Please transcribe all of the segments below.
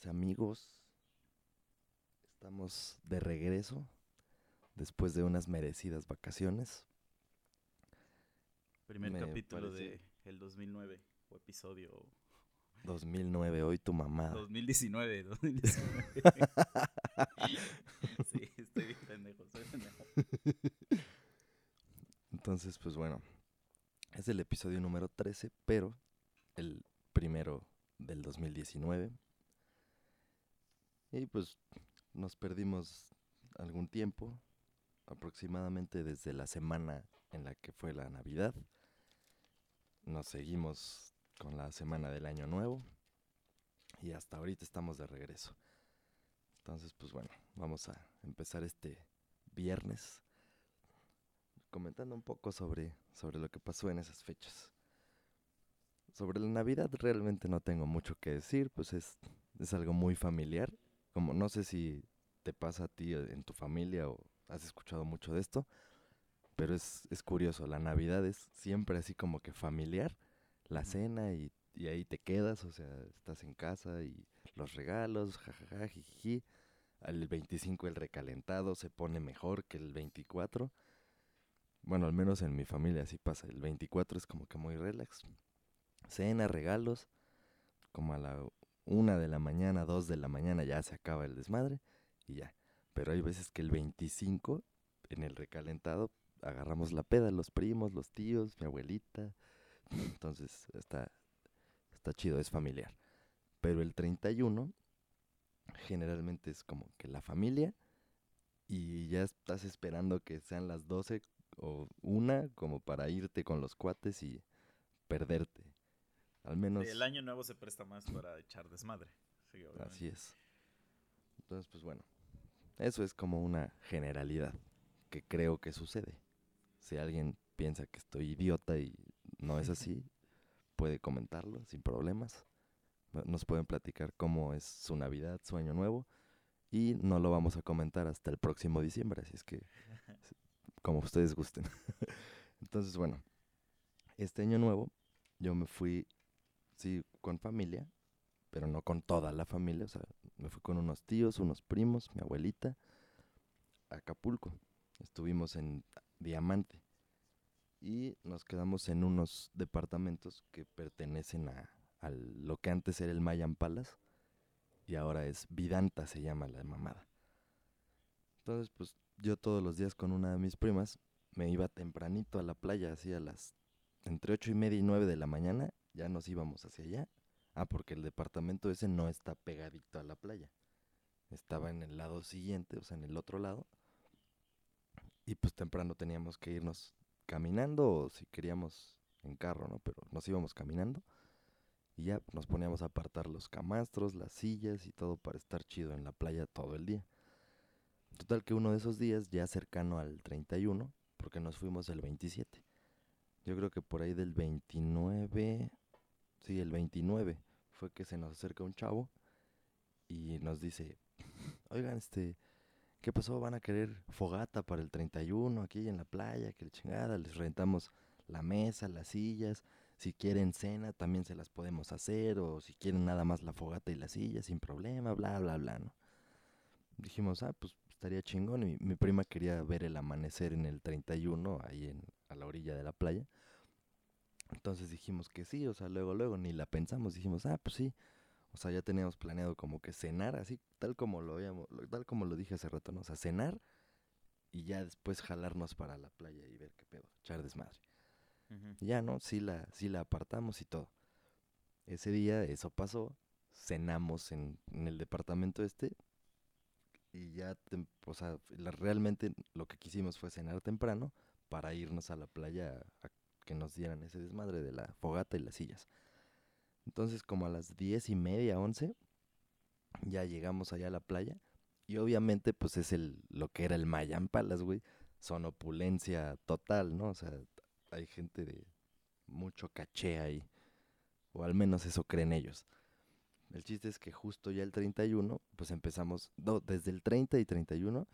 Mis amigos, estamos de regreso después de unas merecidas vacaciones. Primer Me capítulo parece- de el 2009 o episodio 2009, hoy tu mamá. 2019, 2019. sí, estoy bien pendejo, soy pendejo. Entonces, pues bueno, es el episodio número 13, pero el primero del 2019. Y pues nos perdimos algún tiempo, aproximadamente desde la semana en la que fue la Navidad. Nos seguimos con la semana del Año Nuevo y hasta ahorita estamos de regreso. Entonces, pues bueno, vamos a empezar este viernes comentando un poco sobre, sobre lo que pasó en esas fechas. Sobre la Navidad realmente no tengo mucho que decir, pues es, es algo muy familiar. Como no sé si te pasa a ti eh, en tu familia o has escuchado mucho de esto, pero es, es curioso, la Navidad es siempre así como que familiar, la cena y, y ahí te quedas, o sea, estás en casa y los regalos, jajaja, jijiji. Al 25 el recalentado se pone mejor que el 24. Bueno, al menos en mi familia así pasa. El 24 es como que muy relax. Cena, regalos. Como a la una de la mañana, dos de la mañana ya se acaba el desmadre y ya. Pero hay veces que el 25 en el recalentado agarramos la peda, los primos, los tíos, mi abuelita. Entonces está, está chido, es familiar. Pero el 31 generalmente es como que la familia y ya estás esperando que sean las 12 o una como para irte con los cuates y perderte. Al menos El año nuevo se presta más para echar desmadre. Sí, así es. Entonces, pues bueno, eso es como una generalidad que creo que sucede. Si alguien piensa que estoy idiota y no es así, puede comentarlo sin problemas. No- Nos pueden platicar cómo es su Navidad, su Año Nuevo. Y no lo vamos a comentar hasta el próximo diciembre, así es que como ustedes gusten. Entonces, bueno, este Año Nuevo yo me fui, sí, con familia, pero no con toda la familia. O sea, me fui con unos tíos, unos primos, mi abuelita, a Acapulco. Estuvimos en Diamante y nos quedamos en unos departamentos que pertenecen a, lo que antes era el Mayan Palace y ahora es Vidanta se llama la mamada. Entonces, pues yo todos los días con una de mis primas me iba tempranito a la playa, así las entre ocho y media y nueve de la mañana, ya nos íbamos hacia allá. Ah, porque el departamento ese no está pegadito a la playa. Estaba en el lado siguiente, o sea, en el otro lado. Y pues temprano teníamos que irnos caminando o si queríamos en carro, ¿no? Pero nos íbamos caminando. Y ya nos poníamos a apartar los camastros, las sillas y todo para estar chido en la playa todo el día. Total que uno de esos días, ya cercano al 31, porque nos fuimos el 27. Yo creo que por ahí del 29, sí, el 29, fue que se nos acerca un chavo y nos dice, oigan, este, ¿qué pasó? ¿Van a querer fogata para el 31 aquí en la playa? Que chingada, les rentamos la mesa, las sillas. Si quieren cena, también se las podemos hacer. O si quieren nada más la fogata y la silla, sin problema, bla, bla, bla, ¿no? Dijimos, ah, pues estaría chingón. Y mi prima quería ver el amanecer en el 31, ahí en, a la orilla de la playa. Entonces dijimos que sí, o sea, luego, luego, ni la pensamos. Dijimos, ah, pues sí. O sea, ya teníamos planeado como que cenar, así, tal como lo habíamos, tal como lo dije hace rato, ¿no? O sea, cenar y ya después jalarnos para la playa y ver qué pedo, echar desmadre. Ya, ¿no? Sí la, sí la apartamos y todo. Ese día eso pasó, cenamos en, en el departamento este y ya, tem- o sea, la- realmente lo que quisimos fue cenar temprano para irnos a la playa a que nos dieran ese desmadre de la fogata y las sillas. Entonces, como a las diez y media, once, ya llegamos allá a la playa. Y obviamente, pues es el, lo que era el Mayan Palace, güey. Son opulencia total, ¿no? O sea, hay gente de mucho caché ahí. O al menos eso creen ellos. El chiste es que justo ya el 31, pues empezamos, desde el 30 y 31,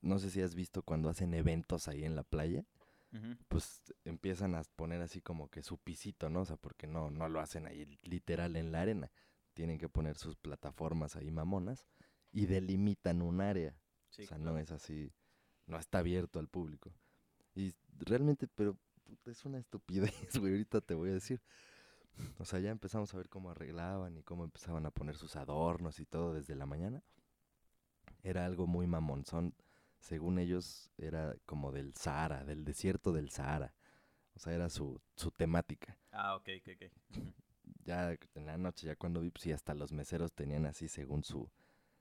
no sé si has visto cuando hacen eventos ahí en la playa, Ujú. pues empiezan a poner así como que su pisito, ¿no? O sea, porque no, no lo hacen ahí literal en la arena. Tienen que poner sus plataformas ahí mamonas y delimitan un área. Sí, o sea, claro. no es así, no está abierto al público. Y realmente, pero puta, es una estupidez, güey, ahorita te voy a decir. O sea, ya empezamos a ver cómo arreglaban y cómo empezaban a poner sus adornos y todo desde la mañana. Era algo muy mamonzón. Según ellos, era como del Sahara, del desierto del Sahara. O sea, era su, su temática. Ah, ok, ok, ok. Ya en la noche, ya cuando vi, pues sí, hasta los meseros tenían así, según su,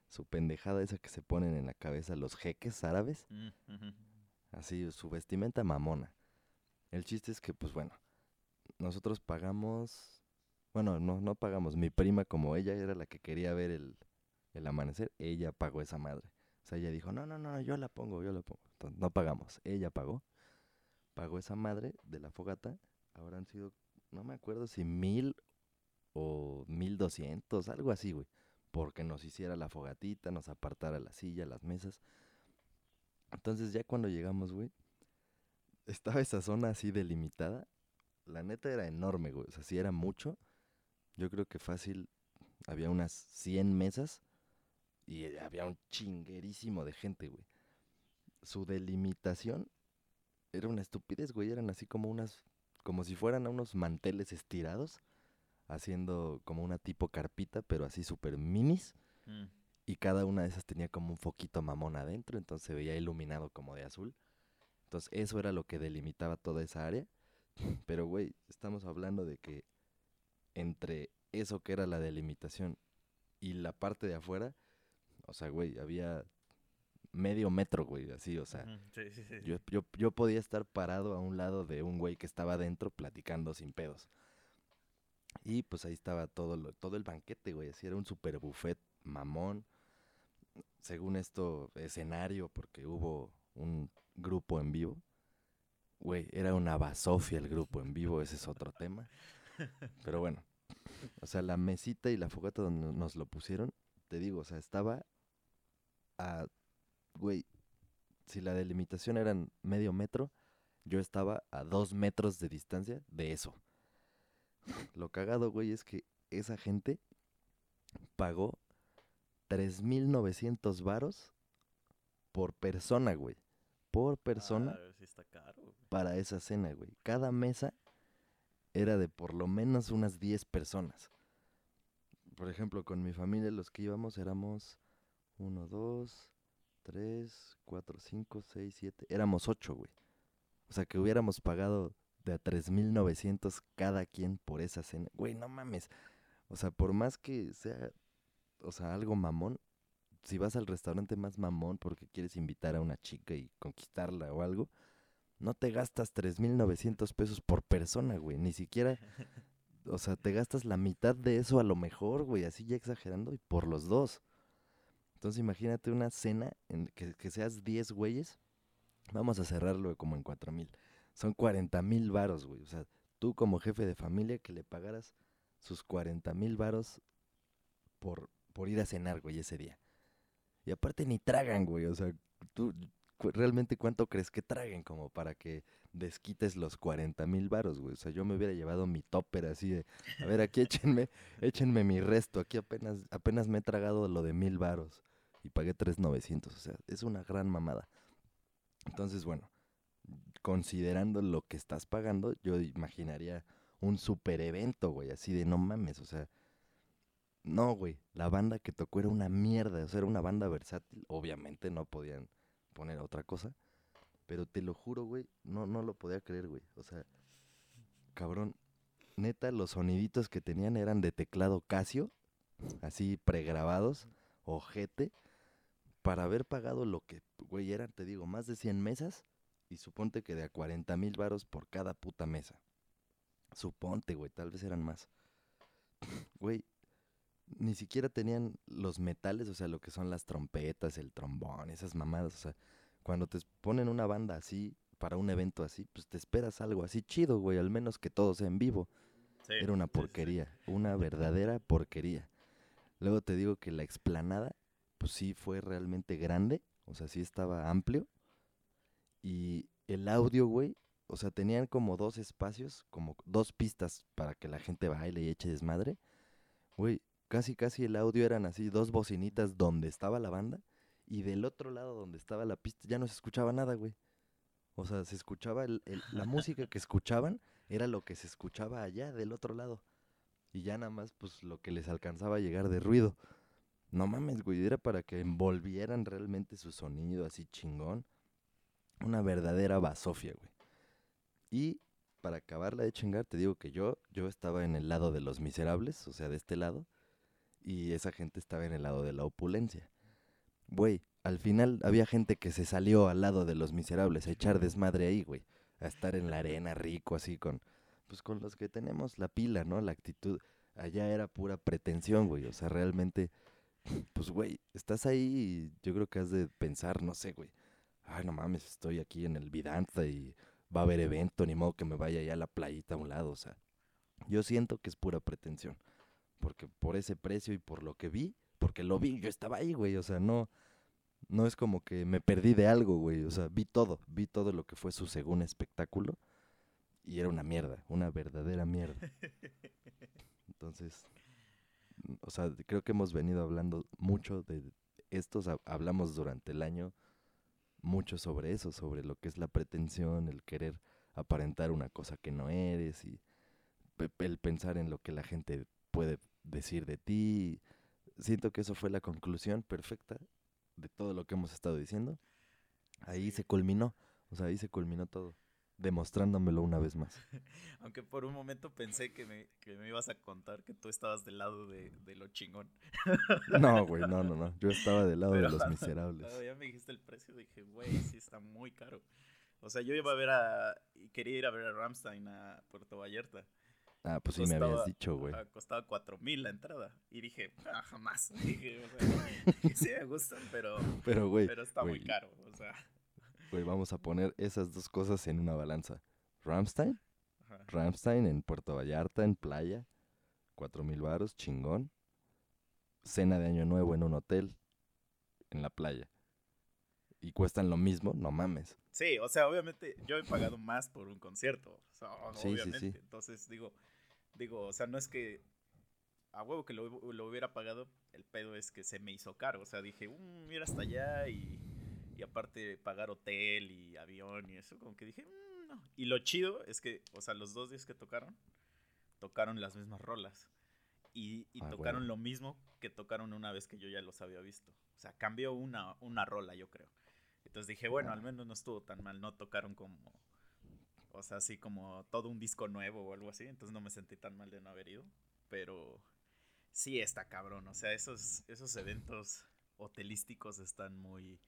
su pendejada esa que se ponen en la cabeza los jeques árabes. Mm. Así, su vestimenta mamona. El chiste es que, pues bueno, nosotros pagamos. Bueno, no, no pagamos. Mi prima, como ella era la que quería ver el, el amanecer, ella pagó esa madre. Sea, ella dijo, no, no, no, yo la pongo, yo la pongo. No pagamos. Ella pagó. Pagó esa madre de la fogata. Habrán sido, no me acuerdo si mil o mil doscientos, algo así, güey. Porque nos hiciera la fogatita, nos apartara la silla, las mesas. Entonces ya cuando llegamos, güey, estaba esa zona así delimitada. La neta era enorme, güey. O sea, sí era mucho. Yo creo que fácil había unas 100 mesas y eh, había un chinguerísimo de gente, güey. Su delimitación era una estupidez, güey. Eran así como unas, como si fueran a unos manteles estirados, haciendo como una tipo carpita, pero así súper minis Mm. y cada una de esas tenía como un foquito mamón adentro, entonces se veía iluminado como de azul. Entonces eso era lo que delimitaba toda esa área. Pero, güey, estamos hablando de que entre eso que era la delimitación y la parte de afuera, o sea, güey, había medio metro, güey, así, o sea, Ujú. Sí, sí, sí. yo, yo, yo podía estar parado a un lado de un güey que estaba adentro platicando sin pedos. Y pues ahí estaba todo, lo- todo el banquete, güey. Así era un super buffet mamón. Según esto, escenario, porque hubo un grupo en vivo. Güey, era una basofia el grupo en vivo, ese es otro tema. Pero bueno, o sea, la mesita y la fogata donde nos lo pusieron, te digo, o sea, estaba a, güey, si la delimitación era en medio metro, yo estaba a dos metros de distancia de eso. Lo cagado, güey, es que esa gente pagó 3.900 varos por persona, güey. Por persona Ah, sí está caro. güey. para esa cena, güey. Cada mesa era de por lo menos unas 10 personas. Por ejemplo, con mi familia los que íbamos éramos 1, 2, 3, 4, 5, 6, 7. Éramos 8, güey. O sea, que hubiéramos pagado de a 3.900 cada quien por esa cena. Güey, no mames. O sea, por más que sea, o sea, algo mamón, si vas al restaurante más mamón porque quieres invitar a una chica y conquistarla o algo, no te gastas 3.900 pesos por persona, güey. Ni siquiera, o sea, te gastas la mitad de eso a lo mejor, güey, así ya exagerando, y por los dos. Entonces imagínate una cena en que, seas 10 güeyes. Vamos a cerrarlo como en 4.000. Son 40 mil varos, güey. O sea, tú como jefe de familia que le pagaras sus 40 mil varos por, por ir a cenar, güey, ese día. Y aparte ni tragan, güey. O sea, tú realmente cuánto crees que traguen como para que desquites los 40 mil varos, güey. O sea, yo me hubiera llevado mi topper así de, a ver, aquí échenme, échenme mi resto. Aquí apenas, apenas me he tragado lo de mil varos y pagué 3,900. O sea, es una gran mamada. Entonces, bueno, considerando lo que estás pagando, yo imaginaría un super evento, güey, así de no mames, o sea, no, güey, la banda que tocó era una mierda, o sea, era una banda versátil, obviamente no podían poner otra cosa, pero te lo juro, güey, no, no lo podía creer, güey, o sea, cabrón, neta, los soniditos que tenían eran de teclado Casio, así pregrabados, ojete, para haber pagado lo que, güey, eran, te digo, más de 100 mesas, y suponte que de a 40 mil varos por cada puta mesa. Suponte, güey, tal vez eran más. güey, ni siquiera tenían los metales, o sea, lo que son las trompetas, el trombón, esas mamadas, o sea, cuando te ponen una banda así, para un evento así, pues te esperas algo así chido, güey, al menos que todo sea en vivo. Sí, Era una sí, sí, sí. porquería, una verdadera porquería. Luego te digo que la explanada, pues sí fue realmente grande, o sea, sí estaba amplio. Y el audio, güey, o sea, tenían como dos espacios, como dos pistas para que la gente baile y eche desmadre. Güey, casi casi el audio eran así, dos bocinitas donde estaba la banda y del otro lado donde estaba la pista ya no se escuchaba nada, güey. O sea, se escuchaba la música que escuchaban era lo que se escuchaba allá del otro lado. Y ya nada más, pues lo que les alcanzaba a llegar de ruido. No mames, güey, era para que envolvieran realmente su sonido así chingón. Una verdadera basofia, güey. Y para acabarla de chingar, te digo que yo, yo estaba en el lado de los miserables, o sea, de este lado. Y esa gente estaba en el lado de la opulencia. Güey, al final había gente que se salió al lado de los miserables a echar desmadre ahí, güey. A estar en la arena rico, así con, pues con los que tenemos la pila, ¿no? La actitud. Allá era pura pretensión, güey. O sea, realmente, pues, güey, estás ahí y yo creo que has de pensar, no sé, güey. Ay, no mames, estoy aquí en el Vidanta y va a haber evento, ni modo que me vaya allá a la playita a un lado. O sea, yo siento que es pura pretensión. Porque por ese precio y por lo que vi, porque lo vi, yo estaba ahí, güey. O sea, no, no es como que me perdí de algo, güey. O sea, vi todo, vi todo lo que fue su segundo espectáculo. Y era una mierda, una verdadera mierda. Entonces, o sea, creo que hemos venido hablando mucho de estos, ha- hablamos durante el año mucho sobre eso, sobre lo que es la pretensión, el querer aparentar una cosa que no eres y el pensar en lo que la gente puede decir de ti. Siento que eso fue la conclusión perfecta de todo lo que hemos estado diciendo. Ahí se culminó, o sea, ahí se culminó todo, demostrándomelo una vez más. Aunque por un momento pensé que me, que me ibas a contar que tú estabas del lado de, de lo chingón. No, güey, no, no, no. Yo estaba del lado de los miserables. ya me dijiste el precio, dije, güey, sí está muy caro. O sea, yo iba a ver a. Quería ir a ver a Ramstein a Puerto Vallarta. Ah, pues sí me habías dicho, güey. costaba 4 mil la entrada. Y dije, ah, jamás. Dije, o sea, sí me gustan, pero, Pero, güey, pero está muy caro. O sea, güey, vamos a poner esas dos cosas en una balanza. Ramstein, ajá. Ramstein en Puerto Vallarta, en playa, cuatro mil varos, chingón. Cena de Año Nuevo en un hotel, en la playa. Y cuestan lo mismo, no mames. Sí, o sea, obviamente yo he pagado más por un concierto. O sea, Sí, obviamente. sí. Entonces digo, digo, o sea, no es que a huevo que lo, lo hubiera pagado, el pedo es que se me hizo caro. O sea, dije, um, ir hasta allá y, y aparte pagar hotel y avión y eso, como que dije, "Mm, no. Y lo chido es que, o sea, los dos días que tocaron, tocaron las mismas rolas. Y, y Ah, tocaron lo mismo que tocaron una vez que yo ya los había visto. O sea, cambió una, una rola, yo creo. Entonces dije, bueno, al menos no estuvo tan mal, no tocaron como, o sea, así como todo un disco nuevo o algo así, entonces no me sentí tan mal de no haber ido, pero sí está cabrón, o sea, esos, esos eventos hotelísticos están muy...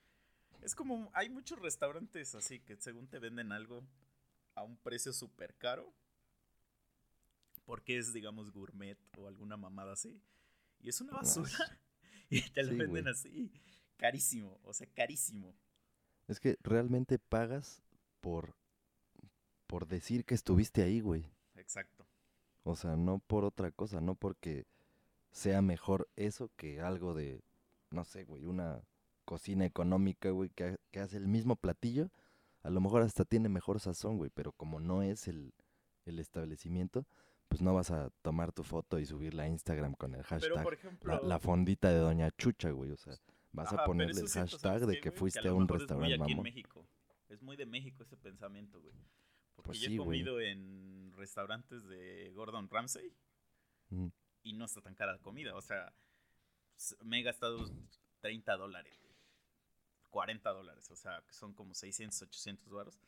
Es como, hay muchos restaurantes así que según te venden algo a un precio súper caro, porque es, digamos, gourmet o alguna mamada así, y es una basura, y te lo sí, venden así, carísimo, o sea, carísimo. Es que realmente pagas por, por decir que estuviste ahí, güey. Exacto. O sea, no por otra cosa, no porque sea mejor eso que algo de, no sé, güey, una cocina económica, güey, que, ha- que hace el mismo platillo. A lo mejor hasta tiene mejor sazón, güey, pero como no es el, el establecimiento, pues no vas a tomar tu foto y subirla a Instagram con el Pero hashtag por ejemplo, la, la fondita de Doña Chucha, güey. O sea, vas Ajá, a ponerle el hashtag ¿sabes de que fuiste a un mejor es muy restaurante aquí en mamón. México. Es muy de México ese pensamiento, güey. Porque Pues yo sí, he comido en restaurantes de Gordon Ramsay Mm. y no está tan cara la comida. O sea, me he gastado 30 dólares. 40 dólares. O sea, que son como 600, 800 baros.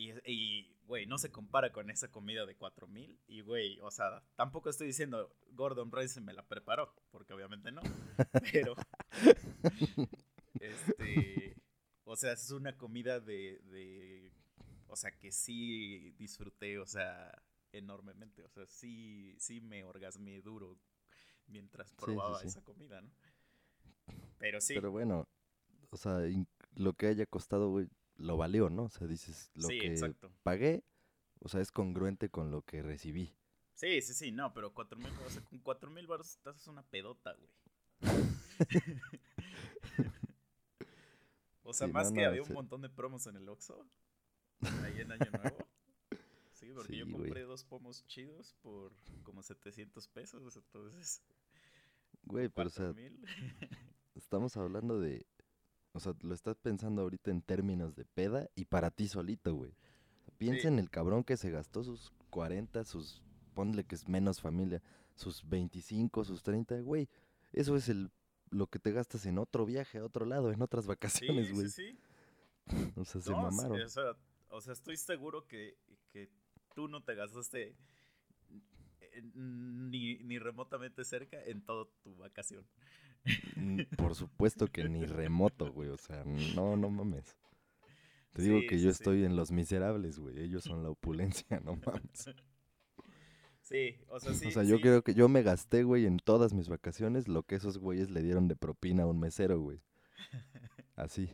Y, güey, no se compara con esa comida de 4000. Y, güey, o sea, tampoco estoy diciendo Gordon Ramsay me la preparó, porque obviamente no. Pero, este, o sea, es una comida de, de, o sea, que sí disfruté, o sea, enormemente. O sea, sí, sí me orgasmé duro mientras probaba esa comida, ¿no? Pero sí. Pero bueno, o sea, lo que haya costado, güey, lo valió, ¿no? O sea, dices, lo que pagué, o sea, es congruente con lo que recibí. Sí, sí, sí, no, pero cuatro mil, o sea, con cuatro mil baros estás una pedota, güey. o sea, más que había un montón de promos en el Oxxo, ahí en Año Nuevo. Sí, porque yo compré dos pomos chidos por como 700 pesos, entonces... Güey, pero o sea, estamos hablando de o sea, lo estás pensando ahorita en términos de peda y para ti solito, güey. Piensa en el cabrón que se gastó sus 40, sus, ponle que es menos familia, sus 25, sus 30, güey. Eso es el lo que te gastas en otro viaje a otro lado, en otras vacaciones, güey. Sí, sí, O sea, se mamaron. o, sea, o, sea, estoy seguro que, que tú no te gastaste ni, ni remotamente cerca en toda tu vacación. Por supuesto que ni remoto, güey. O sea, no, no mames. Te digo que yo estoy en los miserables, güey. Ellos son la opulencia, no mames. Sí, o sea, sí. O sea, yo creo que yo me gasté, güey, en todas mis vacaciones lo que esos güeyes le dieron de propina a un mesero, güey. Así.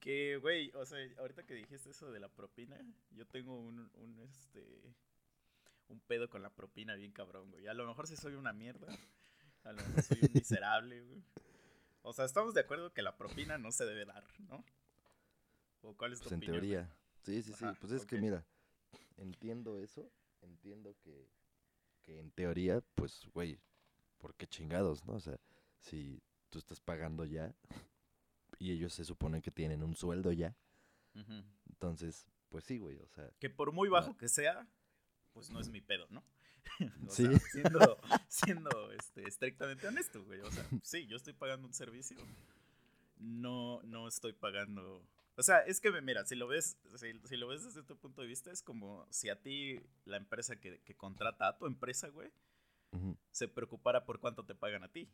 Que, güey, o sea, ahorita que dijiste eso de la propina, yo tengo un, un, este, un pedo con la propina bien cabrón, güey. A lo mejor sí soy una mierda, a lo mejor soy un miserable, güey. O sea, estamos de acuerdo que la propina no se debe dar, ¿no? ¿O cuál es tu pues en teoría. Sí, sí, sí. pues es que mira, entiendo eso. Entiendo que, que en teoría, pues, güey, ¿por qué chingados, no? O sea, si tú estás pagando ya y ellos se supone que tienen un sueldo ya, entonces, pues sí, güey, o sea. Que por muy bajo que sea, pues no es mi pedo, ¿no? ¿Sí? siendo, siendo este, estrictamente honesto, güey. O sea, sí, yo estoy pagando un servicio. No, no estoy pagando. O sea, es que, mira, si lo ves, si, lo ves desde tu punto de vista, es como si a ti la empresa que, contrata a tu empresa, güey, se preocupara por cuánto te pagan a ti.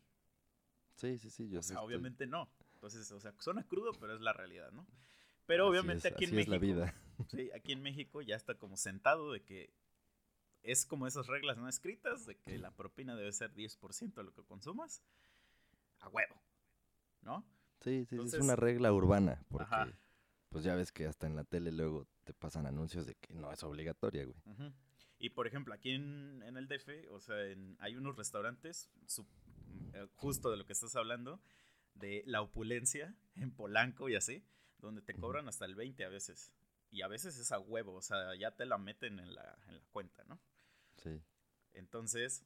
Sí, sí, sí. Yo o sea, obviamente no. Entonces, o sea, suena crudo, pero es la realidad, ¿no? Pero obviamente aquí en México. Es la vida. Sí, aquí en México ya está como sentado de que es como esas reglas no escritas de que la propina debe ser 10% de lo que consumas a huevo, ¿no? Sí, sí, es una regla urbana, porque pues ya ves que hasta en la tele luego te pasan anuncios de que no es obligatoria, güey. Y por ejemplo, aquí en, el DF, o sea, hay unos restaurantes, eh, justo de lo que estás hablando, de la opulencia en Polanco y así, donde te cobran hasta el 20 a veces. Y a veces es a huevo, o sea, ya te la meten en la, en la cuenta, ¿no? Sí. Entonces,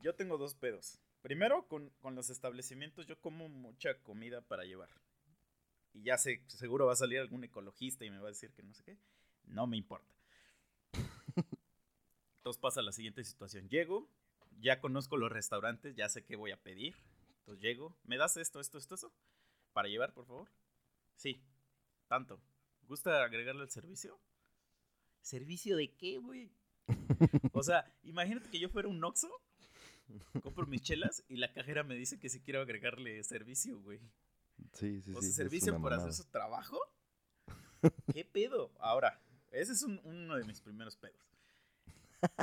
yo tengo dos pedos. Primero, con, los establecimientos, yo como mucha comida para llevar. Y ya sé, seguro va a salir algún ecologista y me va a decir que no sé qué. No me importa. Entonces pasa la siguiente situación. Llego, ya conozco los restaurantes, ya sé qué voy a pedir. Entonces llego, ¿me das esto, esto, esto, esto? Para llevar, por favor. Sí, tanto. ¿Gusta agregarle el servicio? ¿Servicio de qué, güey? O sea, imagínate que yo fuera un Noxo, compro mis chelas y la cajera me dice que si quiero agregarle servicio, güey. Sí, sí, o sea, servicio por hacer su trabajo. ¿Qué pedo? Ahora, ese es uno de mis primeros pedos.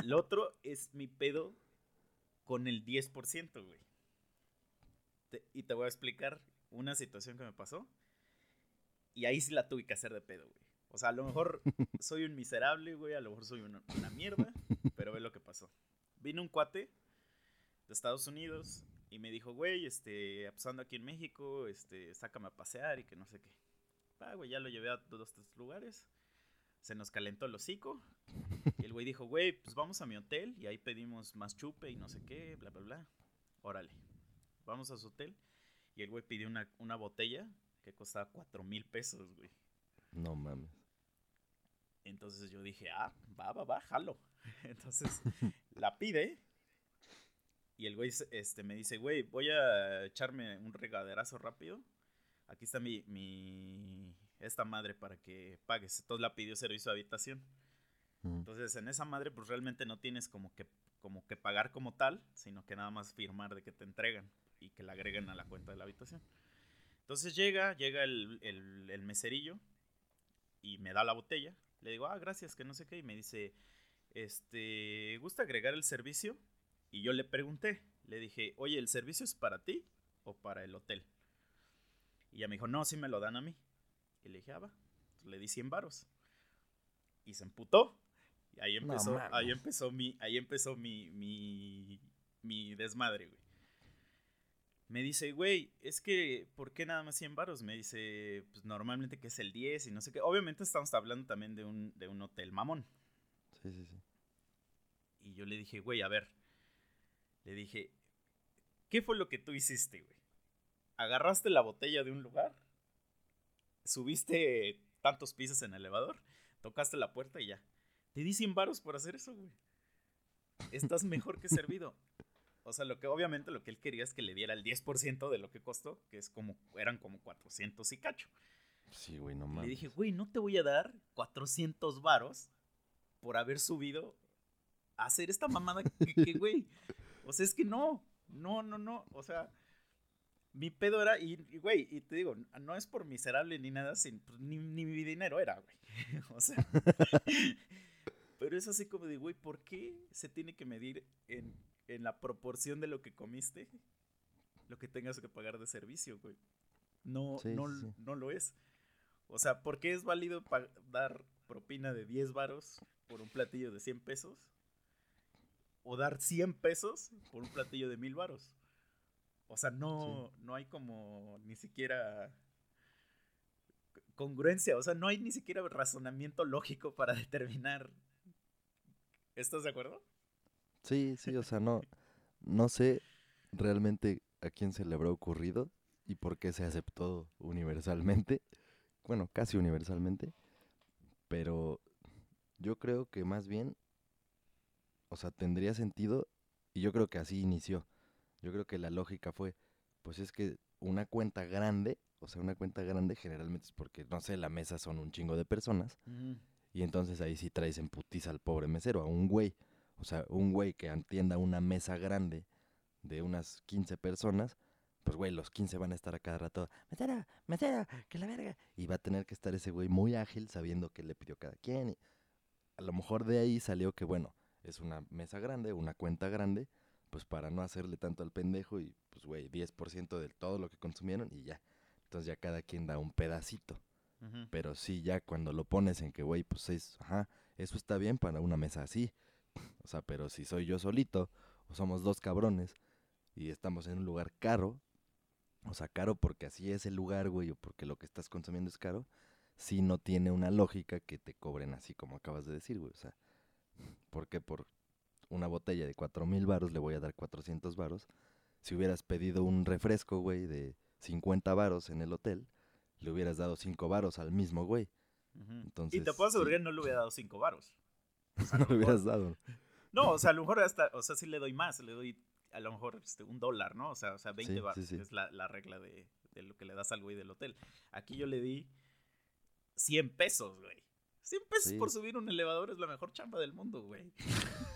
El otro es mi pedo con el 10%, güey. y te voy a explicar una situación que me pasó. Y ahí sí la tuve que hacer de pedo, güey. O sea, a lo mejor soy un miserable, güey, a lo mejor soy una, mierda, pero ve lo que pasó. Vino un cuate de Estados Unidos y me dijo, güey, este, pasando aquí en México, este, sácame a pasear y que no sé qué. Ah, güey, ya lo llevé a dos, tres lugares. Se nos calentó el hocico. Y el güey dijo, güey, pues vamos a mi hotel y ahí pedimos más chupe y no sé qué, bla, bla, bla. Órale. Vamos a su hotel. Y el güey pidió una, una botella que costaba cuatro mil pesos, güey. No mames. Entonces yo dije, ah, va, va, va, jalo. Entonces la pide. Y el güey este, me dice, güey, voy a echarme un regaderazo rápido. Aquí está mi, mi, esta madre para que pagues. Entonces la pidió servicio de habitación. Entonces en esa madre pues realmente no tienes como que, como que pagar como tal, sino que nada más firmar de que te entregan y que la agreguen a la cuenta de la habitación. Entonces llega, llega el, el meserillo y me da la botella le digo, ah, gracias, que no sé qué. Y me dice, este, ¿gusta agregar el servicio? Y yo le pregunté, le dije, oye, ¿el servicio es para ti o para el hotel? Y ella me dijo, no, sí me lo dan a mí. Y le dije, ah, va. le di 100 varos. Y se emputó. Y ahí empezó, ahí empezó mi, ahí empezó mi, mi, mi desmadre, güey. Me dice, güey, es que, ¿por qué nada más 100 varos? Me dice, pues normalmente que es el 10 y no sé qué. Obviamente estamos hablando también de un, de un hotel mamón. Sí, sí, sí. Y yo le dije, güey, a ver. Le dije, ¿qué fue lo que tú hiciste, güey? ¿Agarraste la botella de un lugar? ¿Subiste tantos pisos en el elevador? ¿Tocaste la puerta y ya? Te di 100 varos por hacer eso, güey. Estás mejor que servido. O sea, lo que obviamente lo que él quería es que le diera el 10% de lo que costó, que es como, eran como 400 y cacho. Sí, güey, no mames. Le dije, güey, no te voy a dar 400 varos por haber subido a hacer esta mamada que, güey. o sea, es que no, no, no, no. O sea, mi pedo era, y, güey, y te digo, no es por miserable ni nada, sin, pues, ni, ni mi dinero era, güey. o sea. pero es así como de, güey, ¿por qué se tiene que medir en en la proporción de lo que comiste, lo que tengas que pagar de servicio, güey. No, no, no lo es. O sea, ¿por qué es válido dar propina de 10 varos por un platillo de 100 pesos? O dar 100 pesos por un platillo de 1000 varos. O sea, no, no hay como ni siquiera congruencia, o sea, no hay ni siquiera razonamiento lógico para determinar. ¿Estás de acuerdo? Sí, sí, o sea, no, no sé realmente a quién se le habrá ocurrido y por qué se aceptó universalmente, bueno, casi universalmente, pero yo creo que más bien, o sea, tendría sentido y yo creo que así inició. Yo creo que la lógica fue, pues es que una cuenta grande, o sea, una cuenta grande generalmente es porque, no sé, la mesa son un chingo de personas. Y entonces ahí sí traes en putiza al pobre mesero, a un güey. O sea, un güey que atienda una mesa grande de unas 15 personas, pues güey, los 15 van a estar a cada rato, mesera, mesera, que la verga. Y va a tener que estar ese güey muy ágil sabiendo qué le pidió cada quien. Y a lo mejor de ahí salió que, bueno, es una mesa grande, una cuenta grande, pues para no hacerle tanto al pendejo y pues güey, 10% de todo lo que consumieron y ya. Entonces ya cada quien da un pedacito. Pero sí, ya cuando lo pones en que, güey, pues es, ajá, eso está bien para una mesa así. O sea, pero si soy yo solito, o somos dos cabrones, y estamos en un lugar caro, o sea, caro porque así es el lugar, güey, o porque lo que estás consumiendo es caro, si no tiene una lógica que te cobren así como acabas de decir, güey. O sea, ¿por qué por una botella de cuatro mil varos le voy a dar 400 varos? Si hubieras pedido un refresco, güey, de 50 varos en el hotel, le hubieras dado 5 varos al mismo güey. y te puedo asegurar que no le hubiera dado 5 varos. no lo hubieras dado. No, o sea, a lo mejor hasta, o sea, sí le doy más, le doy a lo mejor este, un dólar, ¿no? O sea, o sea 20 sí, es la, la regla de, de, lo que le das al güey del hotel. Aquí yo le di 100 pesos, güey. 100 pesos por subir un elevador es la mejor chamba del mundo, güey.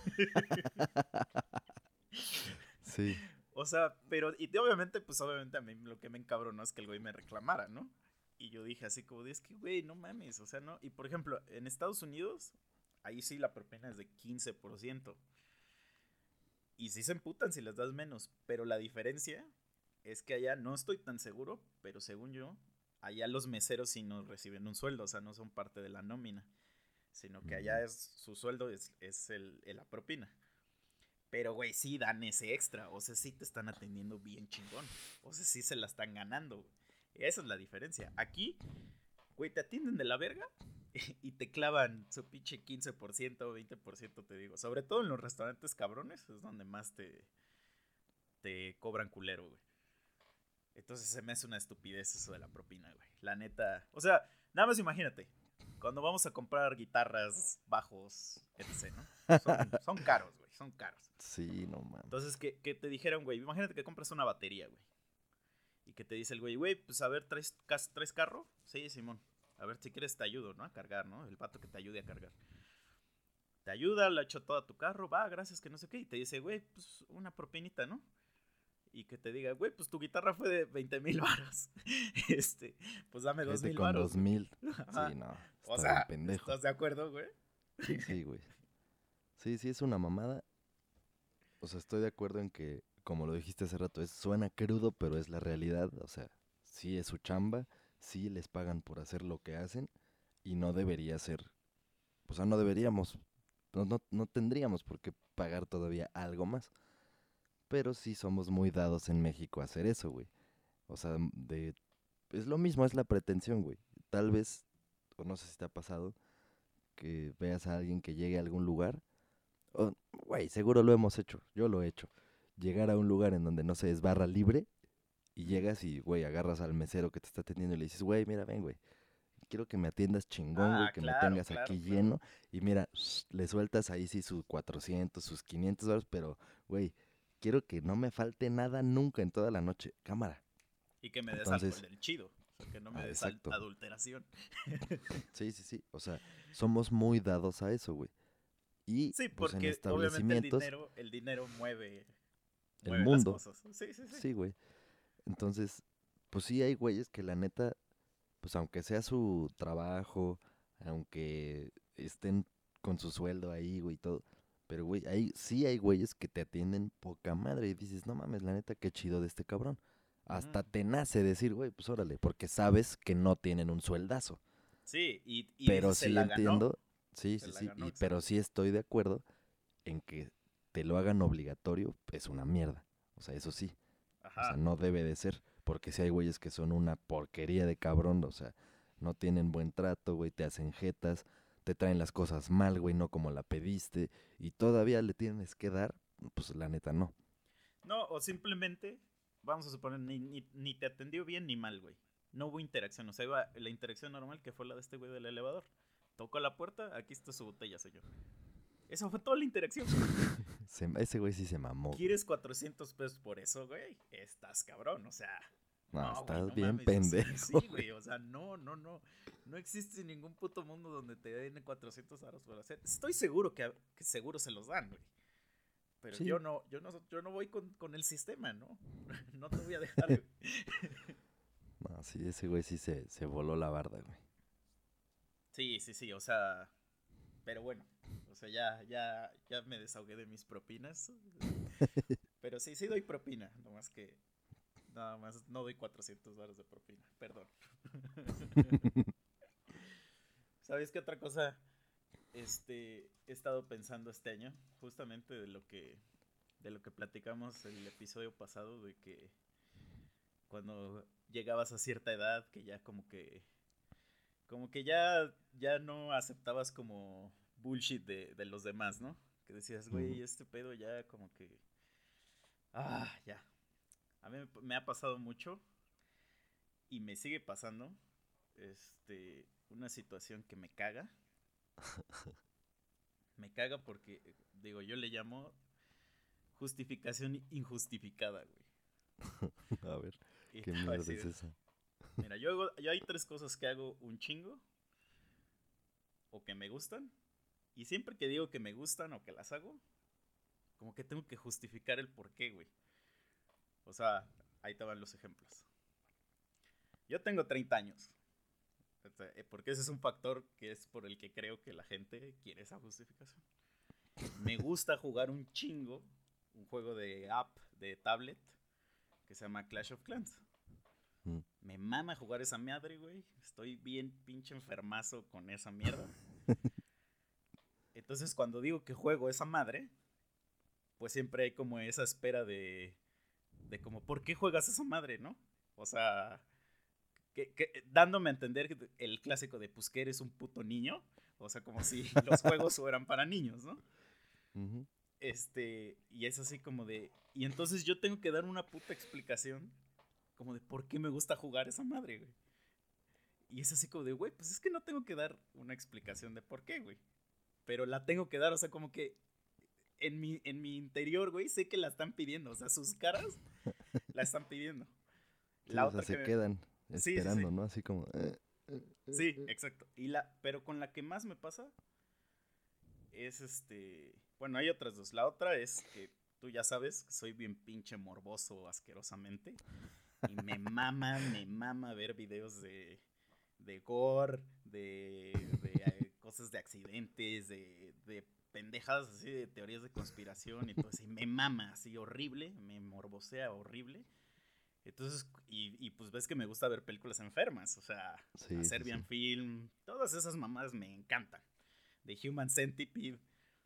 sí. O sea, pero, y obviamente, pues obviamente a mí lo que me encabronó es que el güey me reclamara, ¿no? Y yo dije así como, es que, güey, no mames, o sea, no. Y por ejemplo, en Estados Unidos, ahí sí la propina es de 15%. Y sí se emputan si les das menos, pero la diferencia es que allá no estoy tan seguro, pero según yo, allá los meseros sí no reciben un sueldo, o sea, no son parte de la nómina, sino que allá es su sueldo es, es el, la propina. Pero, güey, sí dan ese extra, o sea, sí te están atendiendo bien chingón, o sea, sí se la están ganando. Esa es la diferencia. Aquí, güey, te atienden de la verga y te clavan su pinche 15%, 20%, te digo. Sobre todo en los restaurantes cabrones, es donde más te, te cobran culero, güey. Entonces se me hace una estupidez eso de la propina, güey. La neta. O sea, nada más imagínate. Cuando vamos a comprar guitarras, bajos, etc., ¿no? Son, caros, güey. Son caros. Sí, no mames. Entonces, que, que te dijeron, güey, imagínate que compras una batería, güey. Y que te dice el güey, güey, pues a ver, ¿traes, ¿traes carro? Sí, Simón. A ver si quieres te ayudo, ¿no? A cargar, ¿no? El pato que te ayude a cargar. Te ayuda, lo ha hecho todo a tu carro, va, gracias, que no sé qué. Y te dice, güey, pues una propinita, ¿no? Y que te diga, güey, pues tu guitarra fue de 20 mil baros. este, pues dame dos mil baros. dos mil. Sí, no. O sea, ¿estás de acuerdo, güey? Sí, güey. Sí, sí, es una mamada. O sea, estoy de acuerdo en que, como lo dijiste hace rato, es, suena crudo, pero es la realidad. O sea, sí es su chamba, sí les pagan por hacer lo que hacen y no debería ser. O sea, no deberíamos, no, no, no tendríamos por qué pagar todavía algo más. Pero sí somos muy dados en México a hacer eso, güey. O sea, de, es lo mismo, es la pretensión, güey. Tal vez, o no sé si te ha pasado, que veas a alguien que llegue a algún lugar. Güey, seguro lo hemos hecho, yo lo he hecho. Llegar a un lugar en donde no se es barra libre y llegas y, güey, agarras al mesero que te está atendiendo y le dices, güey, mira, ven, güey. Quiero que me atiendas chingón, güey, Ah, que claro, me tengas claro, aquí claro. lleno. Y mira, le sueltas ahí sí sus 400, sus 500 dólares, pero, güey, quiero que no me falte nada nunca en toda la noche. Cámara. Y que me des Entonces- alcohol del chido. que no me Ah, des exacto. adulteración. Sí, sí, sí. O sea, somos muy dados a eso, güey. Y Sí, pues, en porque obviamente el dinero, el dinero mueve, El mueve mundo. las cosas. Sí, sí, sí. sí, güey. Entonces, pues sí hay güeyes que la neta, pues aunque sea su trabajo, aunque estén con su sueldo ahí, güey, y todo, pero güey, hay, sí hay güeyes que te atienden poca madre y dices, no mames, la neta, qué chido de este cabrón. Hasta Ujú. te nace decir, güey, pues órale, porque sabes que no tienen un sueldazo. Sí, y, y pero dices, "Se sí la ganó". entiendo, sí, Se sí, sí, ganó, y- pero sí estoy de acuerdo en que te lo hagan obligatorio, es una mierda. O sea, eso sí, o sea, no debe de ser, porque si hay güeyes que son una porquería de cabrón, o sea, no tienen buen trato, güey, te hacen jetas, te traen las cosas mal, güey, no como la pediste, y todavía le tienes que dar, pues la neta no. No, o simplemente, vamos a suponer, ni, ni, ni te atendió bien ni mal, güey. No hubo interacción, o sea, iba la interacción normal que fue la de este güey del elevador. Tocó la puerta, aquí está su botella, señor. Esa fue toda la interacción. Se- ese güey sí se mamó. ¿Quieres 400 pesos por eso, güey? Estás cabrón, o sea. No, estás no bien mames, pendejo. Sí, güey, o sea, no, no, no. No existe ningún puto mundo donde te den 400 aros por hacer. Estoy seguro que, que seguro se los dan, güey. Pero Sí. yo no, yo no, yo no voy con, con el sistema, ¿no? No te voy a dejar. güey. No, sí, ese güey sí se, se voló la barda, güey. Sí, sí, sí, o sea. Pero bueno, sea, ya, ya, ya me desahogué de mis propinas. Pero sí, sí doy propina, nomás que. Nada más no doy 400 dólares de propina, perdón. ¿Sabes qué otra cosa? Este, he estado pensando este año, justamente de lo que, de lo que platicamos el episodio pasado, de que cuando llegabas a cierta edad, que ya como que, como que ya, ya no aceptabas como bullshit de, de los demás, ¿no? Que decías, güey, este pedo ya como que, ah, ya. A mí me, ha pasado mucho y me sigue pasando, este, una situación que me caga. Me caga porque, digo, yo le llamo justificación injustificada, güey. A ver, Y qué mierda es esa. Mira, yo, hago- yo hay tres cosas que hago un chingo o que me gustan. Y siempre que digo que me gustan o que las hago, como que tengo que justificar el por qué, güey. O sea, ahí te van los ejemplos. Yo tengo 30 años. Sea, eh, Porque ese es un factor que es por el que creo que la gente quiere esa justificación. Me gusta jugar un chingo, un juego de app, de tablet, que se llama Clash of Clans. Mm. Me mama jugar esa madre, güey. Estoy bien pinche enfermazo con esa mierda. Entonces, cuando digo que juego esa madre, pues siempre hay como esa espera de, de como, ¿por qué juegas esa madre, no? O sea, que, que- dándome a entender que el clásico de, pues que eres un puto niño. O sea, como si los juegos fueran para niños, ¿no? Este, y es así como de, y entonces yo tengo que dar una puta explicación como de por qué me gusta jugar esa madre, güey. Y es así como de, güey, pues es que no tengo que dar una explicación de por qué, güey. Pero la tengo que dar, o sea, como que en mi, en mi interior, güey, sé que la están pidiendo, o sea, sus caras la están pidiendo. Sí, La o sea, otra se que me- quedan Sí, sí, esperando, sí. ¿no? Así como... eh, eh, eh, Sí, exacto. Y la, pero con la que más me pasa es este. Bueno, hay otras dos. La otra es que tú ya sabes que soy bien pinche morboso asquerosamente. Y me mama, me mama ver videos de, de gore, de, cosas de accidentes, de, de pendejadas así de teorías de conspiración y todo así. Me mama así horrible, me morbosea horrible. Entonces, y, y pues ves que me gusta ver películas enfermas, o sea, Sí, hacer sí, bien sí. film, todas esas mamadas me encantan. De Human Centipede.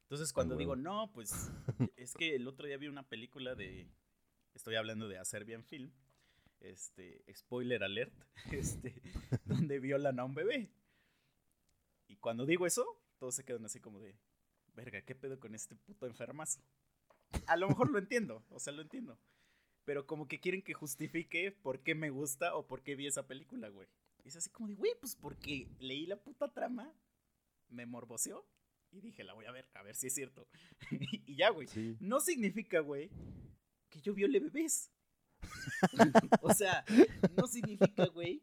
Entonces, cuando digo, huevo. no, pues es que el otro día vi una película de. Estoy hablando de hacer bien film. Este, spoiler alert. Este, donde violan a un bebé. Y cuando digo eso, todos se quedan así como de. Verga, ¿qué pedo con este puto enfermazo? A lo mejor lo entiendo, o sea, lo entiendo. Pero como que quieren que justifique por qué me gusta o por qué vi esa película, güey. Y es así como de, güey, pues porque leí la puta trama, me morboseó y dije, la voy a ver, a ver si es cierto. y ya, güey. Sí. No significa, güey, que yo viole bebés. o sea, no significa, güey.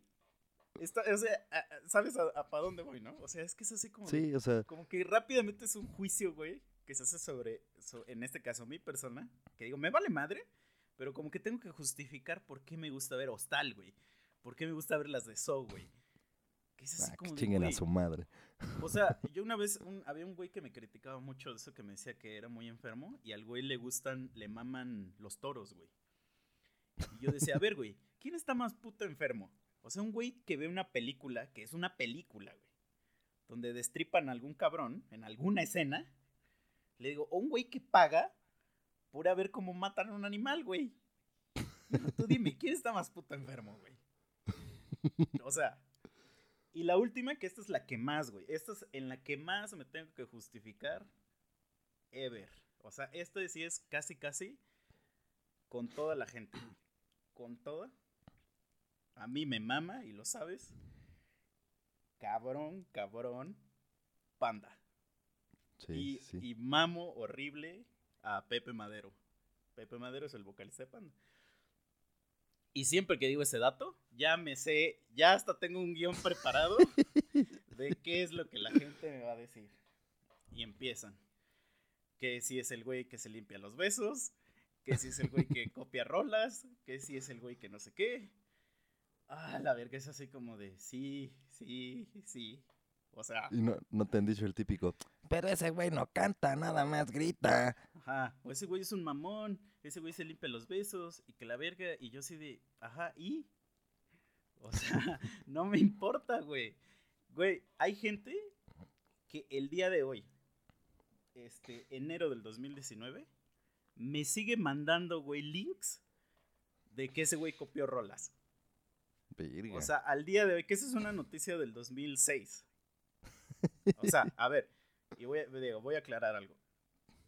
Esta- o sea, a- ¿sabes a, para dónde voy, no? O sea, es que es así como. Sí, o sea, como que rápidamente es un juicio, güey, que se hace sobre, so- en este caso, mi persona, que digo, me vale madre, pero como que tengo que justificar por qué me gusta ver Hostal, güey. ¿Por qué me gusta ver las de Saw, güey? Que es así ah, que como de, chinguen a su madre. o sea, yo una vez, un- había un güey que me criticaba mucho de eso, que me decía que era muy enfermo, y al güey le gustan, le maman los toros, güey. Y yo decía, a ver, güey, ¿quién está más puto enfermo? O sea, un güey que ve una película, que es una película, güey, donde destripan a algún cabrón en alguna escena, le digo, o un güey que paga por ver cómo matan a un animal, güey. Tú dime, ¿quién está más puto enfermo, güey? O sea, y la última, que esta es la que más, güey. Esta es en la que más me tengo que justificar ever. O sea, esto sí es casi, casi con toda la gente. Con toda. A mí me mama, y lo sabes. Cabrón, cabrón, panda. Sí, y, sí. y mamo horrible a Pepe Madero. Pepe Madero es el vocalista de Panda. Y siempre que digo ese dato, ya me sé, ya hasta tengo un guion preparado de qué es lo que la gente me va a decir. Y empiezan. Que si es el güey que se limpia los besos, que si es el güey que copia rolas, que si es el güey que no sé qué. Ah, la verga es así como de sí, sí, sí. O sea, Y no, no te han dicho el típico, pero ese güey no canta, nada más grita. Ajá, o ese güey es un mamón, ese güey se limpia los besos y que la verga, y yo así de, ajá, ¿y? O sea, no me importa, güey. Güey, hay gente que el día de hoy, este, enero del 2019, me sigue mandando, güey, links de que ese güey copió rolas. O sea, al día de hoy, que esa es una noticia del 2006. O sea, a ver, y voy a, digo, voy a aclarar algo.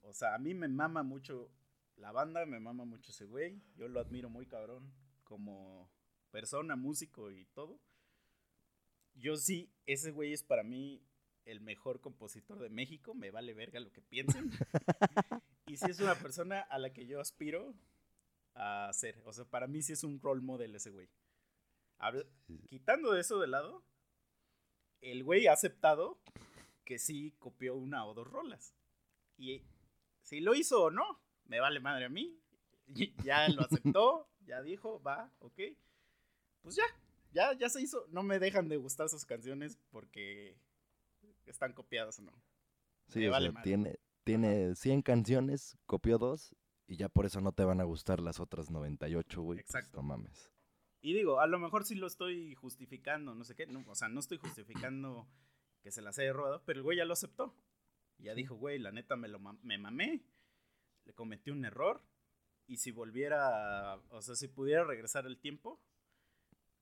O sea, a mí me mama mucho la banda, me mama mucho ese güey. Yo lo admiro muy cabrón como persona, músico y todo. Yo sí, ese güey es para mí el mejor compositor de México. Me vale verga lo que piensen. y sí es una persona a la que yo aspiro a ser. O sea, para mí sí es un role model ese güey. Quitando eso de lado, el güey ha aceptado que sí copió una o dos rolas. Y si lo hizo o no, me vale madre a mí. Y Ya lo aceptó, ya dijo, va, ok. Pues ya, ya, ya se hizo. No me dejan de gustar sus canciones porque están copiadas o no. Sí, me o vale sea, tiene, tiene 100 canciones, copió dos y ya por eso no te van a gustar las otras 98, güey. pues, Exacto. no mames. Y digo, a lo mejor sí lo estoy justificando, no sé qué. no, o sea, no estoy justificando que se las haya robado, pero el güey ya lo aceptó. Ya dijo, güey, la neta me lo me mamé, le cometí un error. Y si volviera, o sea, si pudiera regresar el tiempo,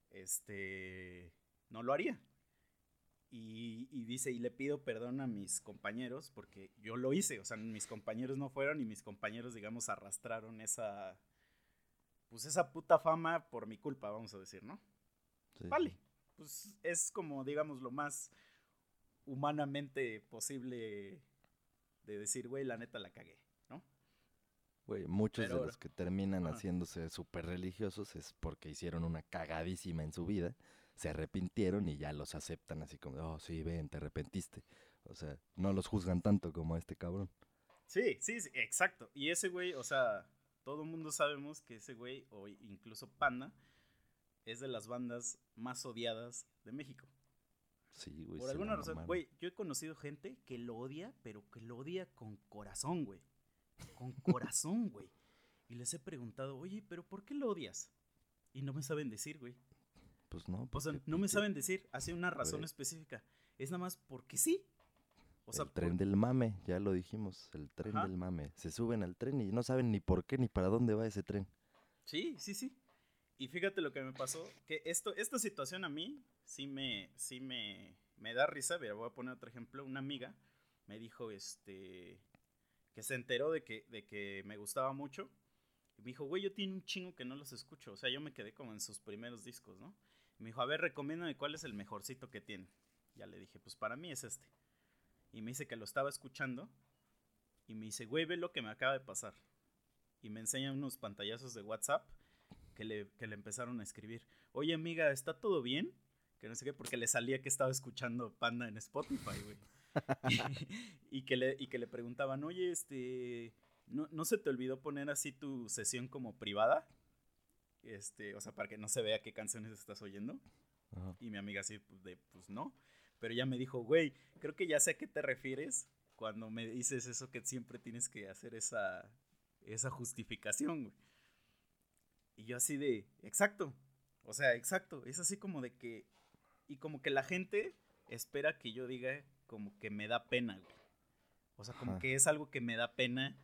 este, no lo haría. Y, y dice, y le pido perdón a mis compañeros, porque yo lo hice, o sea, mis compañeros no fueron y mis compañeros, digamos, arrastraron esa, pues esa puta fama por mi culpa, vamos a decir, ¿no? Sí, Vale, pues es como, digamos, lo más humanamente posible de decir, güey, la neta la cagué, ¿no? Güey, muchos Pero- de los que terminan haciéndose súper religiosos es porque hicieron una cagadísima en su vida, se arrepintieron y ya los aceptan así como, oh, sí, ven, te arrepentiste. O sea, no los juzgan tanto como a este cabrón. Sí, sí, sí, exacto. Y ese güey, o sea, todo el mundo sabemos que ese güey, o incluso Panda, es de las bandas más odiadas de México. Sí, güey. Por alguna razón, mamaron. güey, yo he conocido gente que lo odia, pero que lo odia con corazón, güey. Con corazón, güey. Y les he preguntado, oye, pero ¿por qué lo odias? Y no me saben decir, güey. Pues no. O sea, no me saben decir, hace una razón Güey. específica. Es nada más porque sí. O sea, el tren por- del mame, ya lo dijimos, el tren Ajá. del mame. Se suben al tren y no saben ni por qué ni para dónde va ese tren. Sí, sí, sí. Y fíjate lo que me pasó, que esto, esta situación a mí sí me, sí me, me da risa. Mira, voy a poner otro ejemplo. Una amiga me dijo, este, que se enteró de que, de que me gustaba mucho. Y me dijo, güey, yo tiene un chingo que no los escucho. O sea, yo me quedé como en sus primeros discos, ¿no? Y me dijo, a ver, recomiéndame cuál es el mejorcito que tiene. Ya le dije, pues para mí es este. Y me dice que lo estaba escuchando. Y me dice, güey, ve lo que me acaba de pasar. Y me enseña unos pantallazos de WhatsApp que le, que le empezaron a escribir. Oye, amiga, ¿está todo bien? Que no sé qué, porque le salía que estaba escuchando Panda en Spotify, güey. y, que le, y que le preguntaban, oye, este, ¿no, ¿no se te olvidó poner así tu sesión como privada? Este, o sea, para que no se vea qué canciones estás oyendo. Ajá. Y mi amiga así, pues, de, pues no. Pero ella me dijo, güey, creo que ya sé a qué te refieres cuando me dices eso que siempre tienes que hacer esa, esa justificación, güey. Y yo así de, exacto. O sea, exacto. Es así como de que, y como que la gente espera que yo diga como que me da pena, güey. O sea, como Ajá. que es algo que me da pena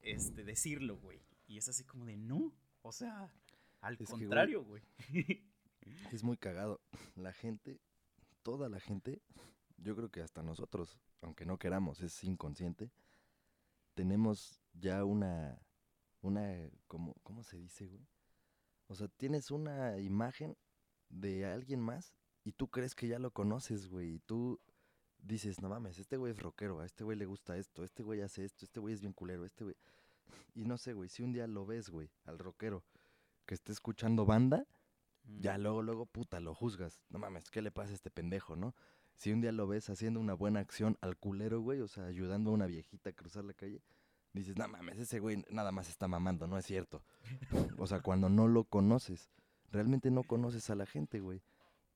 este, decirlo, güey. Y es así como de, no. O sea, al Es que, güey, contrario, güey. Es muy cagado. La gente, toda la gente, yo creo que hasta nosotros, aunque no queramos, es inconsciente, tenemos ya una, una, como, ¿cómo se dice, güey? O sea, tienes una imagen de alguien más y tú crees que ya lo conoces, güey, y tú dices, no mames, este güey es rockero, a este güey le gusta esto, este güey hace esto, este güey es bien culero, este güey... Y no sé, güey, si un día lo ves, güey, al rockero, que esté escuchando banda, ya luego, luego, puta, lo juzgas. No mames, ¿qué le pasa a este pendejo, no? Si un día lo ves haciendo una buena acción al culero, güey, o sea, ayudando a una viejita a cruzar la calle, dices, no mames, ese güey nada más está mamando, no es cierto. o sea, cuando no lo conoces, realmente no conoces a la gente, güey.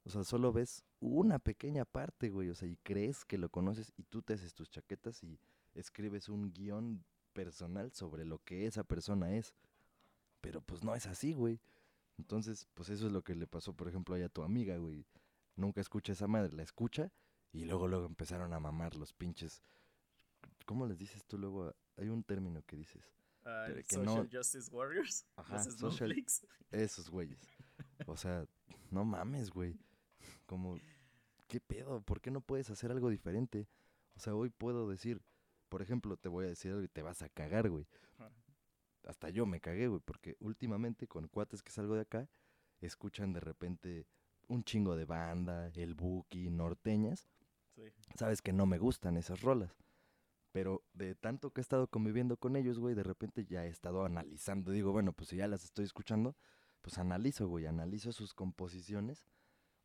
O sea, solo ves una pequeña parte, güey, o sea, y crees que lo conoces y tú te haces tus chaquetas y escribes un guion personal sobre lo que esa persona es. Pero pues no es así, güey. Entonces, pues eso es lo que le pasó, por ejemplo, a tu amiga, güey. Nunca escucha esa madre, la escucha y luego, luego empezaron a mamar los pinches. ¿Cómo les dices tú luego? Hay un término que dices. Pero que Social no- Justice Warriors. Ajá, los social-. Esos güeyes. O sea, no mames, güey. Como, ¿qué pedo? ¿Por qué no puedes hacer algo diferente? O sea, hoy puedo decir, por ejemplo, te voy a decir algo y te vas a cagar, güey. Hasta yo me cagué, güey, porque últimamente con cuates que salgo de acá, escuchan de repente un chingo de banda, el Buki, norteñas. Sí. Sabes que no me gustan esas rolas. Pero de tanto que he estado conviviendo con ellos, güey, de repente ya he estado analizando. Digo, bueno, pues si ya las estoy escuchando, pues analizo, güey, analizo sus composiciones.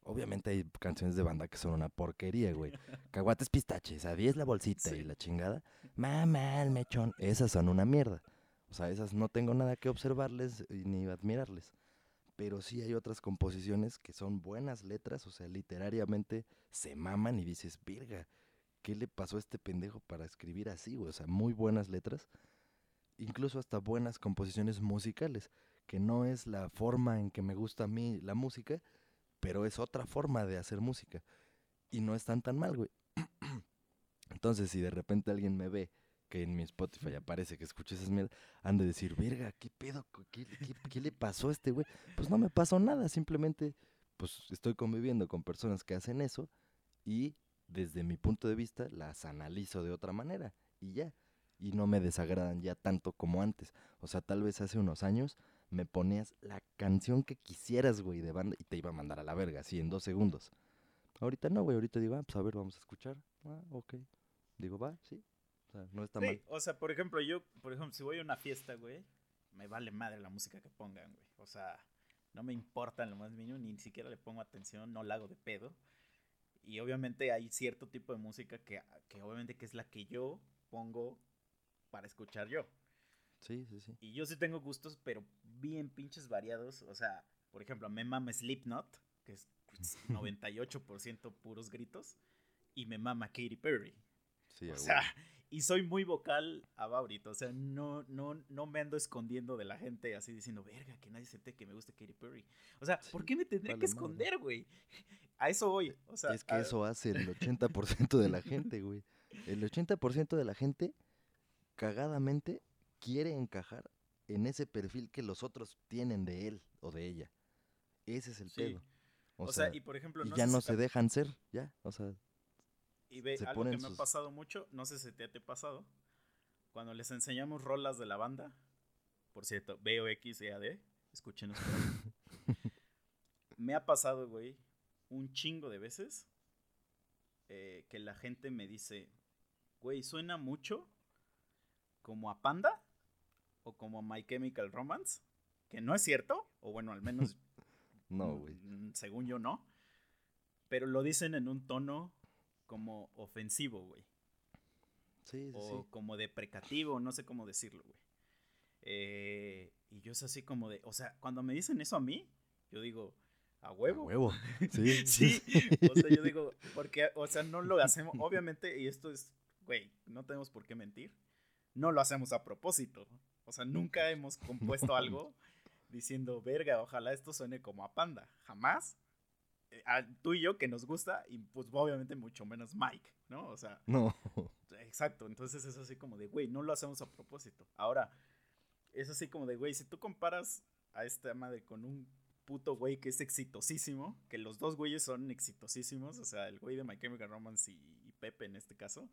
Obviamente hay canciones de banda que son una porquería, güey. Caguates pistaches, a 10 la bolsita y la chingada. Mamá, el mechón. Esas son una mierda. O sea, esas no tengo nada que observarles y ni admirarles. Pero sí hay otras composiciones que son buenas letras, o sea, literariamente se maman y dices, virga, ¿qué le pasó a este pendejo para escribir así? O sea, muy buenas letras. Incluso hasta buenas composiciones musicales, que no es la forma en que me gusta a mí la música, pero es otra forma de hacer música. Y no están tan mal, güey. Entonces, si de repente alguien me ve que en mi Spotify aparece que escucho esas mierdas, han de decir, verga, ¿qué pedo? co- ¿Qué, qué, qué le pasó a este güey? Pues no me pasó nada, simplemente pues estoy conviviendo con personas que hacen eso y desde mi punto de vista las analizo de otra manera y ya. Y no me desagradan ya tanto como antes. O sea, tal vez hace unos años me ponías la canción que quisieras, güey, de banda y te iba a mandar a la verga, así en dos segundos. Ahorita no, güey, ahorita digo, ah, pues a ver, vamos a escuchar. Ah, ok. Digo, va, sí. O sea, no está Sí, mal. o sea, por ejemplo, yo, por ejemplo, si voy a una fiesta, güey, me vale madre la música que pongan, güey. O sea, no me importa en lo más mínimo, ni siquiera le pongo atención, no la hago de pedo. Y obviamente hay cierto tipo de música que, que obviamente que es la que yo pongo para escuchar yo. Sí, sí, sí. Y yo sí tengo gustos, pero bien pinches variados. O sea, por ejemplo, me mama Slipknot, que es 98% puros gritos, y me mama Katy Perry. Sí, O sea, y soy muy vocal ahorita. O sea, no, no, no me ando escondiendo de la gente así diciendo, verga, que nadie sepa que me gusta Katy Perry. O sea, ¿por qué me tendría vale que esconder, güey? A eso voy. O sea, es que a- eso hace el 80% de la gente, güey. El 80% de la gente, cagadamente, quiere encajar en ese perfil que los otros tienen de él o de ella. Ese es el Sí. pedo. O, O, sea, sea, y por ejemplo, y no ya sé no se dejan ser, ya. O sea, Y ve, se algo que me ha pasado mucho, no sé si te, ha pasado, cuando les enseñamos rolas de la banda, por cierto, BOX EAD, escúchenos. me ha pasado, güey, un chingo de veces eh, que la gente me dice, güey, suena mucho como a Panda o como a My Chemical Romance, que no es cierto, o bueno, al menos no, güey. Mm, Según yo, no. Pero lo dicen en un tono como ofensivo, güey. Sí, sí, O sí. como deprecativo, no sé cómo decirlo, güey. Eh, y yo es así como de. O sea, cuando me dicen eso a mí, yo digo, a A huevo. huevo. Sí, Sí, o sea, yo digo, porque, o sea, no lo hacemos, obviamente, y esto es, güey, no tenemos por qué mentir, no lo hacemos a propósito. O sea, nunca hemos compuesto algo diciendo, verga, ojalá esto suene como a Panda. Jamás. Eh, a tú y yo que nos gusta, y pues obviamente mucho menos Mike, ¿no? O sea, No. Exacto, entonces es así como de, güey, no lo hacemos a propósito. Ahora, es así como de, güey, si tú comparas a esta madre con un puto güey que es exitosísimo, que los dos güeyes son exitosísimos, o sea, el güey de My Chemical Romance y, y Pepe en este caso,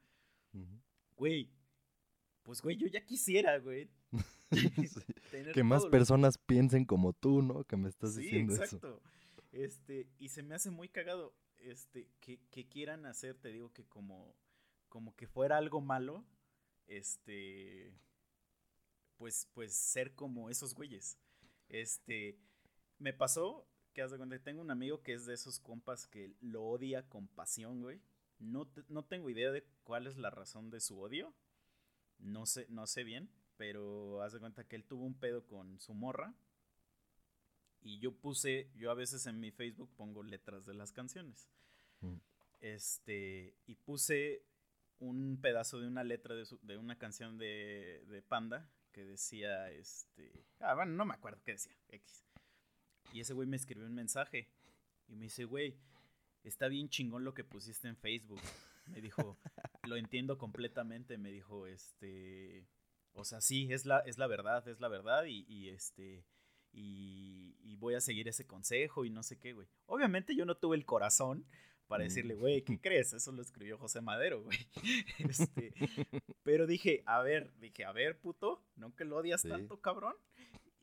Ujú. güey, pues güey, yo ya quisiera, güey. Sí. Que más lo- personas piensen como tú, ¿no? Que me estás Sí, diciendo eso. exacto. Este, y se me hace muy cagado, este, que, que quieran hacer, te digo que como, como que fuera algo malo, este, pues, pues ser como esos güeyes. Este, me pasó que cuenta que tengo un amigo que es de esos compas que lo odia con pasión, güey. No, no tengo idea de cuál es la razón de su odio. No sé, no sé bien, pero haz de cuenta que él tuvo un pedo con su morra. Y yo puse, yo a veces en mi Facebook pongo letras de las canciones. Mm. Este, y puse un pedazo de una letra de, su- de una canción de, de Panda que decía, este, ah, bueno, no me acuerdo qué decía, X. Y ese güey me escribió un mensaje y me dice, güey, está bien chingón lo que pusiste en Facebook. Me dijo, lo entiendo completamente, me dijo, este, o sea, sí, es la, es la verdad, es la verdad y, y este, y, y voy a seguir ese consejo y no sé qué, güey. Obviamente yo no tuve el corazón para Mm. decirle, güey, ¿qué crees? Eso lo escribió José Madero, güey. Este, pero dije, a ver, dije, a ver, puto, ¿no que lo odias Sí. tanto, cabrón?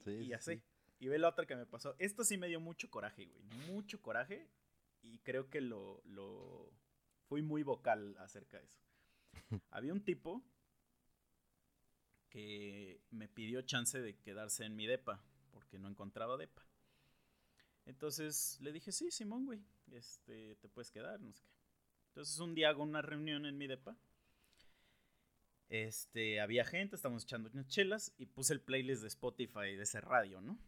Sí, y sí, así. sí. Y ve la otra que me pasó. Esto sí me dio mucho coraje, güey. Mucho coraje. Y creo que lo, lo... Fui muy vocal acerca de eso. Había un tipo que me pidió chance de quedarse en mi depa. Porque no encontraba depa. Entonces le dije, sí, Simón, güey. Este, te puedes quedar, no sé qué. Entonces un día hago una reunión en mi depa. Este, había gente, estábamos echando unas chelas y puse el playlist de Spotify de ese radio, ¿no?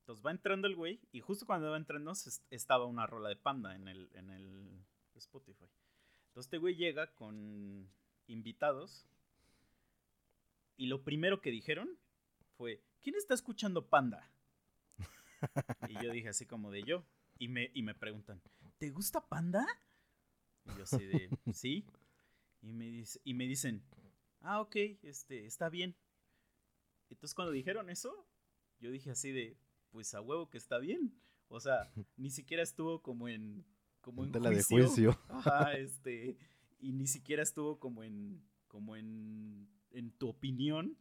Entonces va entrando el güey y justo cuando va entrando estaba una rola de panda en el, en el Spotify. Entonces este güey llega con invitados y lo primero que dijeron fue, ¿quién está escuchando panda? Y yo dije así como de yo. Y me, y me preguntan, ¿te gusta panda? Y yo así de, sí. Y me, dice, y me dicen, ah, ok, este, está bien. Entonces cuando dijeron eso, yo dije así de, pues a huevo que está bien. O sea, ni siquiera estuvo como en, como en Tela de juicio. juicio. Ajá, este, y ni siquiera estuvo como en, como en, en tu opinión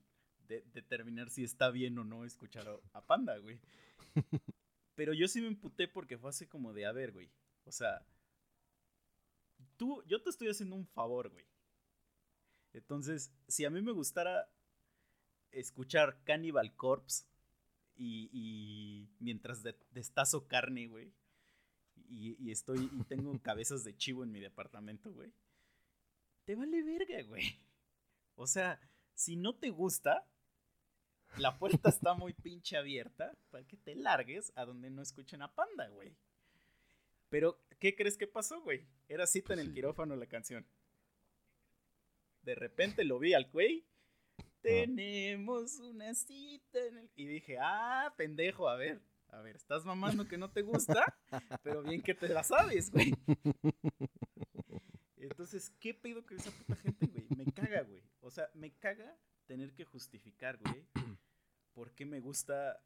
de determinar si está bien o no escuchar a, a Panda, güey. Pero yo sí me emputé porque fue así como de, a ver, güey, o sea, tú, yo te estoy haciendo un favor, güey. Entonces, si a mí me gustara escuchar Cannibal Corpse y, y mientras de- destazo carne, güey, y, y estoy y tengo cabezas de chivo en mi departamento, güey, te vale verga, güey. O sea, si no te gusta, la puerta está muy pinche abierta para que te largues a donde no escuchen a Panda, güey. Pero, ¿qué crees que pasó, güey? Era cita Pues en el sí. quirófano la canción. De repente lo vi al güey. Tenemos una cita en el... Y dije, ah, pendejo, a ver, a ver, estás mamando que no te gusta, pero bien que te la sabes, güey. Entonces, ¿qué pedo con esa puta gente, güey? Me caga, güey. O sea, me caga tener que justificar, güey, por qué me gusta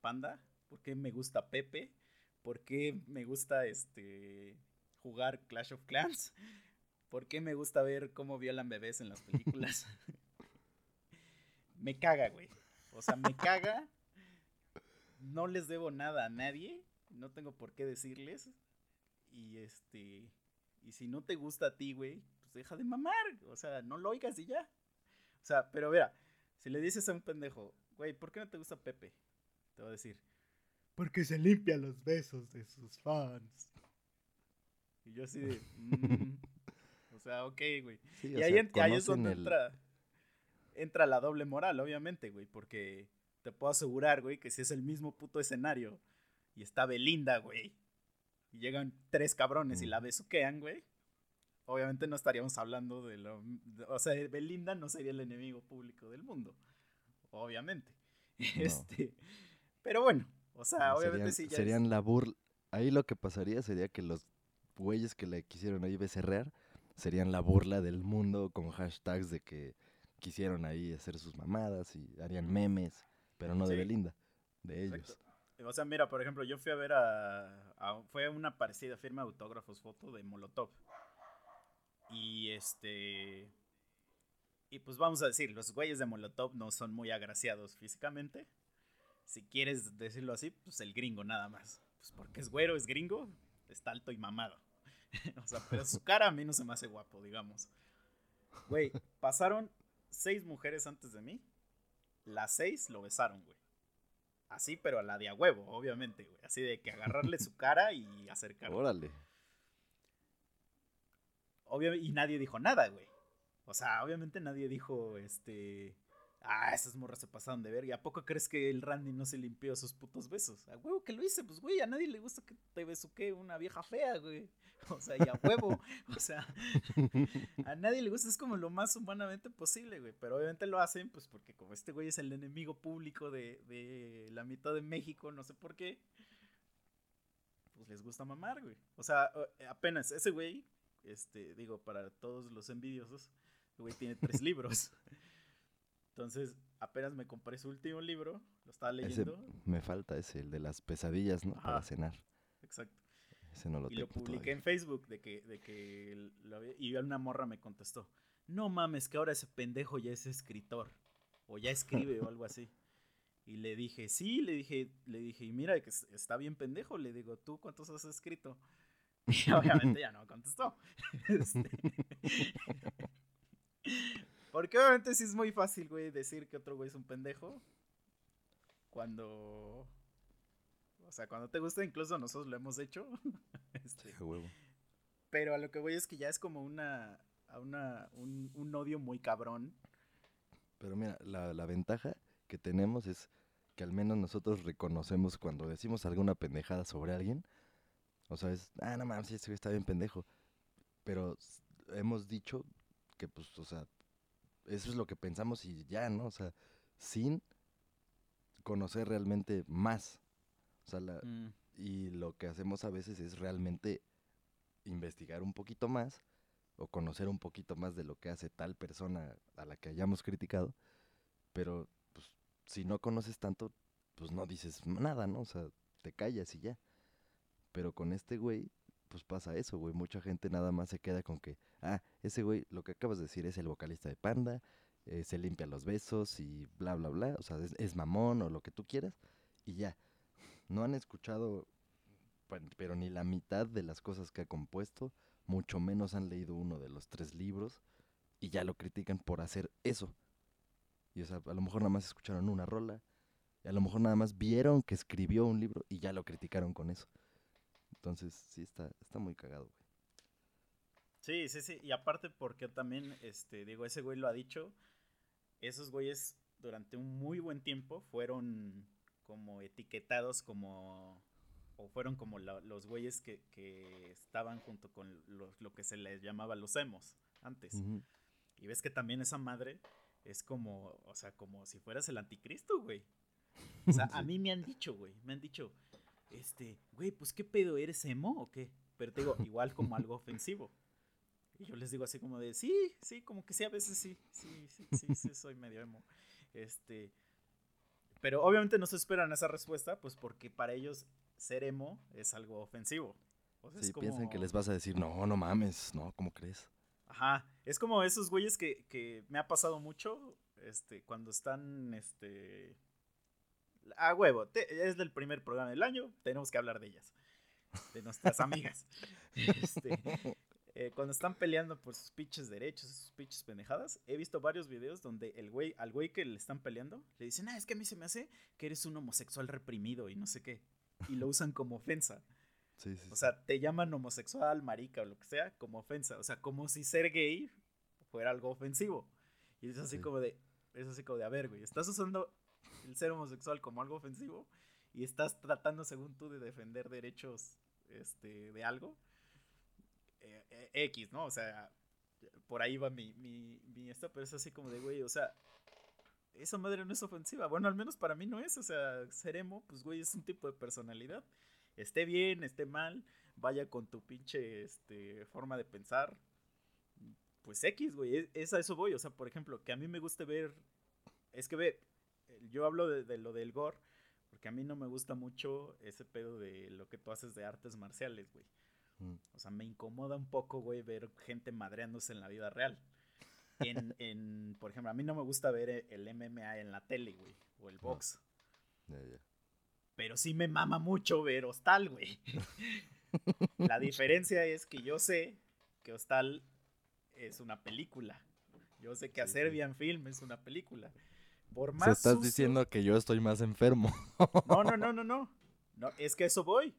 Panda, por qué me gusta Pepe, por qué me gusta este jugar Clash of Clans, por qué me gusta ver cómo violan bebés en las películas. me caga, güey. O sea, me caga. No les debo nada a nadie, no tengo por qué decirles. Y este y si no te gusta a ti, güey, pues deja de mamar, o sea, no lo oigas y ya. O sea, pero mira, si le dices a un pendejo, güey, ¿por qué no te gusta Pepe? Te va a decir, porque se limpia los besos de sus fans. Y yo así de, "Mm". o sea, ok, güey. Sí, Y ahí, sea, en- ahí es donde el- entra, entra la doble moral, obviamente, güey, porque te puedo asegurar, güey, que si es el mismo puto escenario y está Belinda, güey, y llegan tres cabrones y la Mm. besuquean, güey, obviamente no estaríamos hablando de lo... de- o sea, Belinda no sería el enemigo público del mundo, obviamente. Este, pero bueno, o sea, No, obviamente serían, sí ya es- serían la burla. Ahí lo que pasaría sería que los güeyes que le quisieron ahí becerrear serían la burla del mundo con hashtags de que quisieron ahí hacer sus mamadas y harían memes, pero no de. Belinda, de ellos. Exacto. O sea, mira, por ejemplo, yo fui a ver a, a- fue una parecida firma de autógrafos foto de Molotov. Y este y pues vamos a decir, los güeyes de Molotov no son muy agraciados físicamente. Si quieres decirlo así, pues el gringo nada más. Pues porque es güero, es gringo, está alto y mamado. o sea, pero su cara a mí no se me hace guapo, digamos. Güey, pasaron seis mujeres antes de mí. Las seis lo besaron, güey. Así, pero a la de a huevo, obviamente, güey. Así de que agarrarle su cara y acercarle. Órale. Y nadie dijo nada, güey. O sea, obviamente nadie dijo, este... Ah, esas morras se pasaron de ver. ¿Y a poco crees que el Randy no se limpió sus putos besos? A huevo que lo hice, pues, güey, a nadie le gusta que te besuque una vieja fea, güey. O sea, y a huevo. O sea, a nadie le gusta, es como lo más humanamente posible, güey. Pero obviamente lo hacen, pues, porque como este güey es el enemigo público de, de la mitad de México, no sé por qué. Pues les gusta mamar, güey. O sea, apenas ese güey, este, digo, para todos los envidiosos, el güey tiene tres libros. Entonces, apenas me compré su último libro, lo estaba Ese leyendo. me falta ese, el de las pesadillas, ¿no? Para cenar. Exacto. Ese no lo y lo tengo publiqué todavía. en Facebook de que, de que lo había- y una morra me contestó, no mames, que ahora ese pendejo ya es escritor, o ya escribe o algo así. Y le dije, sí, le dije, le dije, y mira que es- está bien pendejo, le digo, ¿tú cuántos has escrito? Y obviamente ya no contestó. Este, Porque obviamente sí es muy fácil, güey, decir que otro güey es un pendejo. Cuando... O sea, cuando te gusta, incluso nosotros lo hemos hecho. Este, huevo. pero a lo que voy es que ya es como una, a una un, un odio muy cabrón. Pero mira, la, la ventaja que tenemos es que al menos nosotros reconocemos cuando decimos alguna pendejada sobre alguien. O sea, es, ah, no mames, ese güey está bien pendejo. Pero hemos dicho que, pues, o sea, eso es lo que pensamos y ya, ¿no? O sea, sin conocer realmente más. O sea, la, y lo que hacemos a veces es realmente investigar un poquito más o conocer un poquito más de lo que hace tal persona a la que hayamos criticado, pero pues si no conoces tanto, pues no dices nada, ¿no? O sea, te callas y ya. Pero con este güey, pues pasa eso, güey. Mucha gente nada más se queda con que, ah, ese güey, lo que acabas de decir es el vocalista de Panda, eh, se limpia los besos y bla, bla, bla. O sea, es, mamón o lo que tú quieras y ya. No han escuchado, pero ni la mitad de las cosas que ha compuesto, mucho menos han leído uno de los tres libros y ya lo critican por hacer eso. Y o sea, a lo mejor nada más escucharon una rola, a lo mejor nada más vieron que escribió un libro y ya lo criticaron con eso. Entonces, sí está, está muy cagado, güey. Sí, sí, sí. Y aparte porque también, este, digo, ese güey lo ha dicho, esos güeyes durante un muy buen tiempo fueron como etiquetados como o fueron como la- los güeyes que, que estaban junto con los- lo que se les llamaba los emos antes. Y ves que también esa madre es como, o sea, como si fueras el anticristo, güey. O sea, a mí me han dicho, güey, me han dicho, este, güey, pues qué pedo, ¿eres emo o qué? Pero te digo, igual como algo ofensivo. Y yo les digo así como de, sí, sí, como que sí, a veces sí, sí, sí, sí, sí, soy medio emo. Este, pero obviamente no se esperan esa respuesta, pues porque para ellos ser emo es algo ofensivo. O sea, Sí, es como... piensan que les vas a decir, no, no mames, no, ¿cómo crees? Ajá, es como esos güeyes que, que me ha pasado mucho, este, cuando están, este, a huevo, te- es del primer programa del año, tenemos que hablar de ellas, de nuestras amigas, este, eh, cuando están peleando por sus pinches derechos, sus pinches pendejadas, he visto varios videos donde el güey, al güey que le están peleando, le dicen, ah, es que a mí se me hace que eres un homosexual reprimido y no sé qué, y lo usan como ofensa. Sí, sí, O sea, te llaman homosexual, marica o lo que sea, como ofensa. O sea, como si ser gay fuera algo ofensivo. Y es así Sí. como de, es así como de, a ver, güey, estás usando el ser homosexual como algo ofensivo y estás tratando, según tú, de defender derechos este, de algo. Eh, eh, X, ¿no? O sea, por ahí va mi, mi, mi esto, pero es así como de, güey, o sea, esa madre no es ofensiva. Bueno, al menos para mí no es. O sea, ser emo, pues, güey, es un tipo de personalidad. Esté bien, esté mal, vaya con tu pinche este, forma de pensar. Pues X, güey, es, es a eso voy. O sea, por ejemplo, que a mí me guste ver. Es que ve, yo hablo de, de lo del gore, porque a mí no me gusta mucho ese pedo de lo que tú haces de artes marciales, güey. Mm. O sea, me incomoda un poco, güey, ver gente madreándose en la vida real. En, en, por ejemplo, a mí no me gusta ver el MMA en la tele, güey, o el box. Pero sí me mama mucho ver Hostal, güey. La diferencia es que yo sé que Hostal es una película. Yo sé que Sí, sí. Serbian Film es una película. Por O más sea, estás sucio- diciendo que yo estoy más enfermo. No, no, no, no, no. No, es que a eso voy.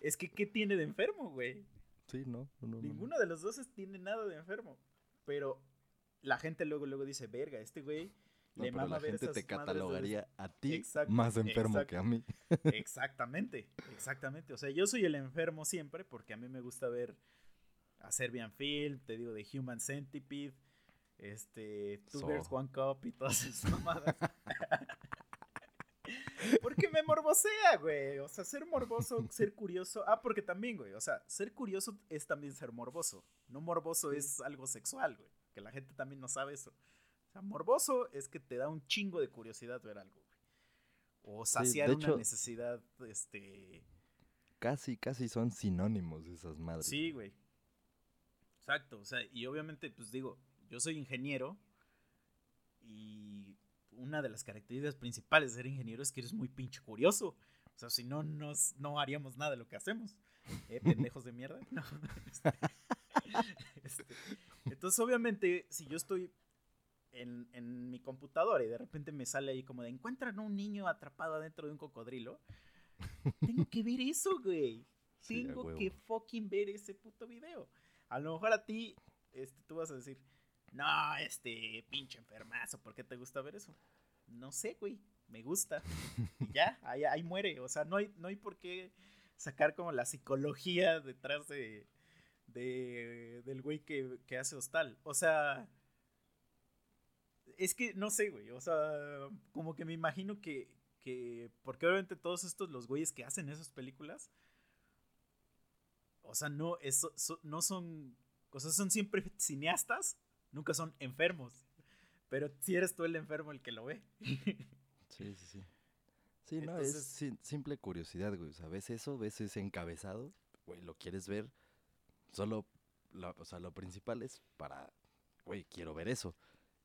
Es que ¿qué tiene de enfermo, güey? Sí, no, no, no, no. Ninguno de los dos tiene nada de enfermo. Pero la gente luego, luego dice, verga, este güey No, le pero mama la ver gente esas te de- catalogaría a ti Exacto, más enfermo que a mí. Exactamente, exactamente. O sea, yo soy el enfermo siempre porque a mí me gusta ver a Serbian Film, te digo, de Human Centipede, este, Two So. Bears, One Cup y todas esas mamadas. porque me morbosea, güey. O sea, ser morboso, ser curioso. Ah, porque también, güey. O sea, ser curioso es también ser morboso. No morboso es algo sexual, güey. Que la gente también no sabe eso. O sea, morboso es que te da un chingo de curiosidad ver algo, güey. O saciar una hecho- necesidad, este... Casi, casi son sinónimos esas madres. Sí, güey. Exacto, o sea, y obviamente, pues digo, yo soy ingeniero y una de las características principales de ser ingeniero es que eres muy pinche curioso. O sea, si no, nos, no haríamos nada de lo que hacemos. ¿Eh, pendejos de mierda? No. Este, este, entonces, obviamente, si yo estoy en, en mi computadora y de repente me sale ahí como de encuentran a un niño atrapado adentro de un cocodrilo, tengo que ver eso, güey. Tengo que fucking ver ese puto video. A lo mejor a ti, este, tú vas a decir, no, este pinche enfermazo, ¿por qué te gusta ver eso? No sé, güey, me gusta. Y ya, ahí, ahí muere. O sea, no hay, no hay por qué sacar como la psicología detrás de, de del güey que, que hace hostal. O sea, es que no sé, güey. O sea, como que me imagino que, que porque obviamente todos estos, los güeyes que hacen esas películas, o sea, no, so- no son, o sea, son siempre cineastas, nunca son enfermos. Pero si eres tú el enfermo el que lo ve. Sí, sí, sí. Sí, no, es simple curiosidad, güey. O sea, ves eso, ves ese encabezado, güey, lo quieres ver. Solo, lo- o sea, lo principal es para, güey, quiero ver eso.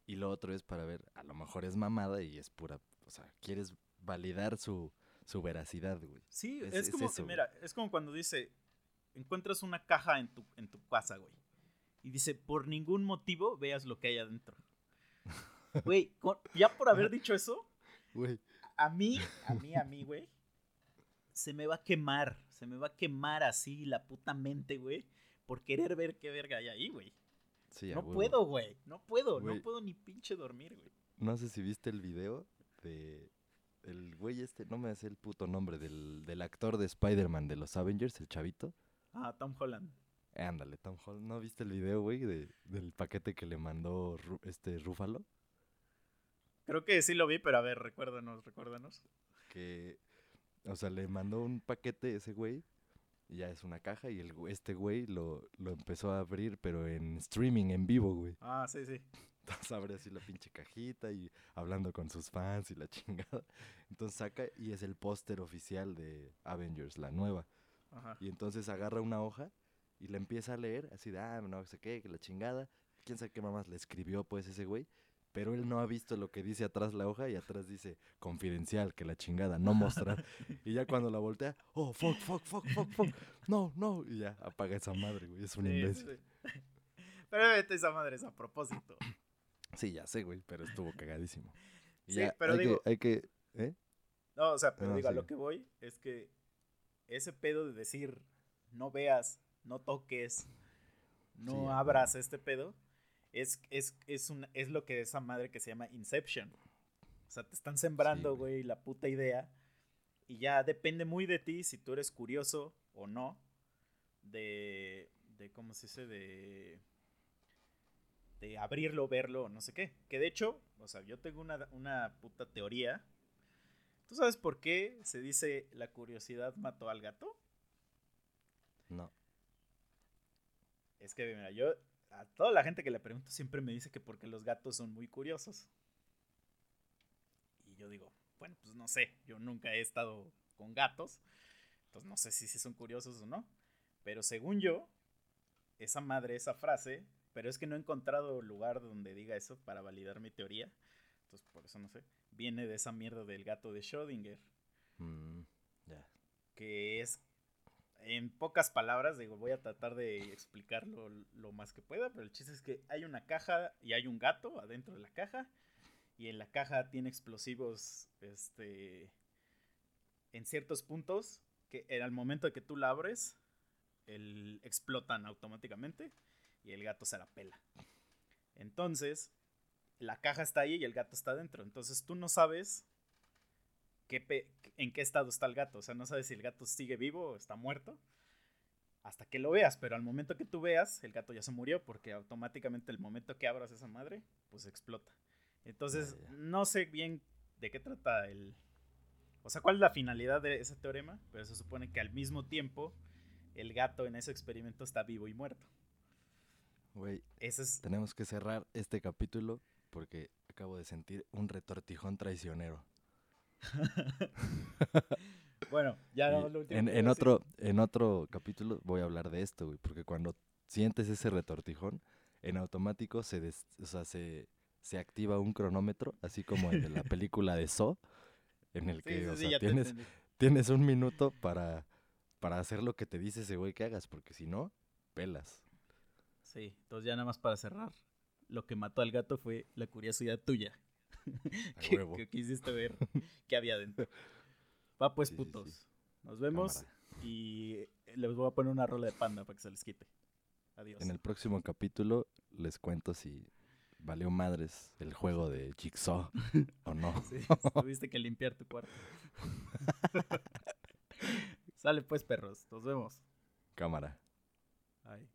Y lo otro es para ver, a lo mejor es mamada y es pura, o sea, quieres validar su, su veracidad, güey. Sí, Es- es, es como, eso, mira, es como cuando dice, encuentras una caja en tu, en tu casa, güey. Y dice, por ningún motivo veas lo que hay adentro. Güey, ya por haber dicho eso, Güey, a mí, a mí, a mí, güey, se me va a quemar, se me va a quemar así la puta mente, güey, por querer ver qué verga hay ahí, güey. sí, No puedo, güey, no puedo, Güey. no puedo ni pinche dormir, güey. No sé si viste el video de el güey este, no me sé el puto nombre, del, del actor de Spider-Man de los Avengers, el chavito. Ah, Tom Holland. Ándale, Tom Holland. ¿No viste el video, güey, de, del paquete que le mandó Ru- este Rúfalo? Creo que sí lo vi, pero a ver, recuérdanos, recuérdanos. Que, o sea, le mandó un paquete ese güey. Y ya es una caja y el, este güey lo, lo empezó a abrir, pero en streaming, en vivo, güey. Ah, sí, sí. Entonces abre así la pinche cajita y hablando con sus fans y la chingada. Entonces saca y es el póster oficial de Avengers, la nueva. Ajá. Y entonces agarra una hoja y la empieza a leer, así de, ah, no sé qué, que la chingada. Quién sabe qué mamás le escribió, pues, ese güey. Pero él no ha visto lo que dice atrás la hoja y atrás dice confidencial, que la chingada, no mostrar. y ya cuando la voltea, oh, fuck, fuck, fuck, fuck, fuck. No, no. Y ya apaga esa madre, güey. Es un Sí, imbécil. sí. Pero obviamente esa madre es a propósito. Sí, ya sé, güey, pero estuvo cagadísimo. Y Sí, ya pero hay digo- Que, hay que, ¿eh? No, o sea, pero No, digo, a lo que voy es que ese pedo de decir no veas, no toques, no Sí, abras este pedo, es, es, es, un, es lo que esa madre que se llama Inception. O sea, te están sembrando, güey. güey, la puta idea. Y ya depende muy de ti si tú eres curioso o no. De, de ¿cómo se dice? De, de abrirlo, verlo, no sé qué. Que de hecho, o sea, yo tengo una, una puta teoría. ¿Tú sabes por qué se dice la curiosidad mató al gato? No. Es que, mira, yo a toda la gente que le pregunto siempre me dice que porque los gatos son muy curiosos. Y yo digo, bueno, pues no sé, yo nunca he estado con gatos, entonces no sé si, sí son curiosos o no. Pero según yo, esa madre, esa frase, pero es que no he encontrado lugar donde diga eso para validar mi teoría, entonces por eso no sé, viene de esa mierda del gato de Schrödinger. Mm, ya. que es, en pocas palabras, digo, voy a tratar de explicarlo lo más que pueda, pero el chiste es que hay una caja y hay un gato adentro de la caja, y en la caja tiene explosivos, este, en ciertos puntos, que al momento de que tú la abres, el, explotan automáticamente, y el gato se la pela. Entonces, la caja está ahí y el gato está adentro, entonces tú no sabes qué en qué estado está el gato. O sea, no sabes si el gato sigue vivo o está muerto hasta que lo veas. Pero al momento que tú veas, el gato ya se murió porque automáticamente el momento que abras esa madre, pues explota. Entonces, no sé bien de qué trata el... O sea, cuál es la finalidad de ese teorema, pero se supone que al mismo tiempo el gato en ese experimento está vivo y muerto. Güey, es... tenemos que cerrar este capítulo porque acabo de sentir un retortijón traicionero. Bueno, ya no, lo último en, otro, en otro capítulo voy a hablar de esto, güey, porque cuando sientes ese retortijón, en automático se, des- o sea, se, se activa un cronómetro, así como el de la película de So, en el que sí, o sí, sea, ya te tienes, tienes un minuto para, para hacer lo que te dice ese güey que hagas, porque si no, pelas. Sí, entonces ya nada más para cerrar. Lo que mató al gato fue la curiosidad tuya. Que, quisiste ver qué había dentro. Va pues, Sí, sí, sí. putos. Nos vemos Cámara. y les voy a poner una rola de panda para que se les quite. Adiós. En el próximo capítulo les cuento si valió madres el juego de Jigsaw o no. Tuviste que limpiar tu cuarto. Sale pues, perros. Nos vemos. Cámara. Bye.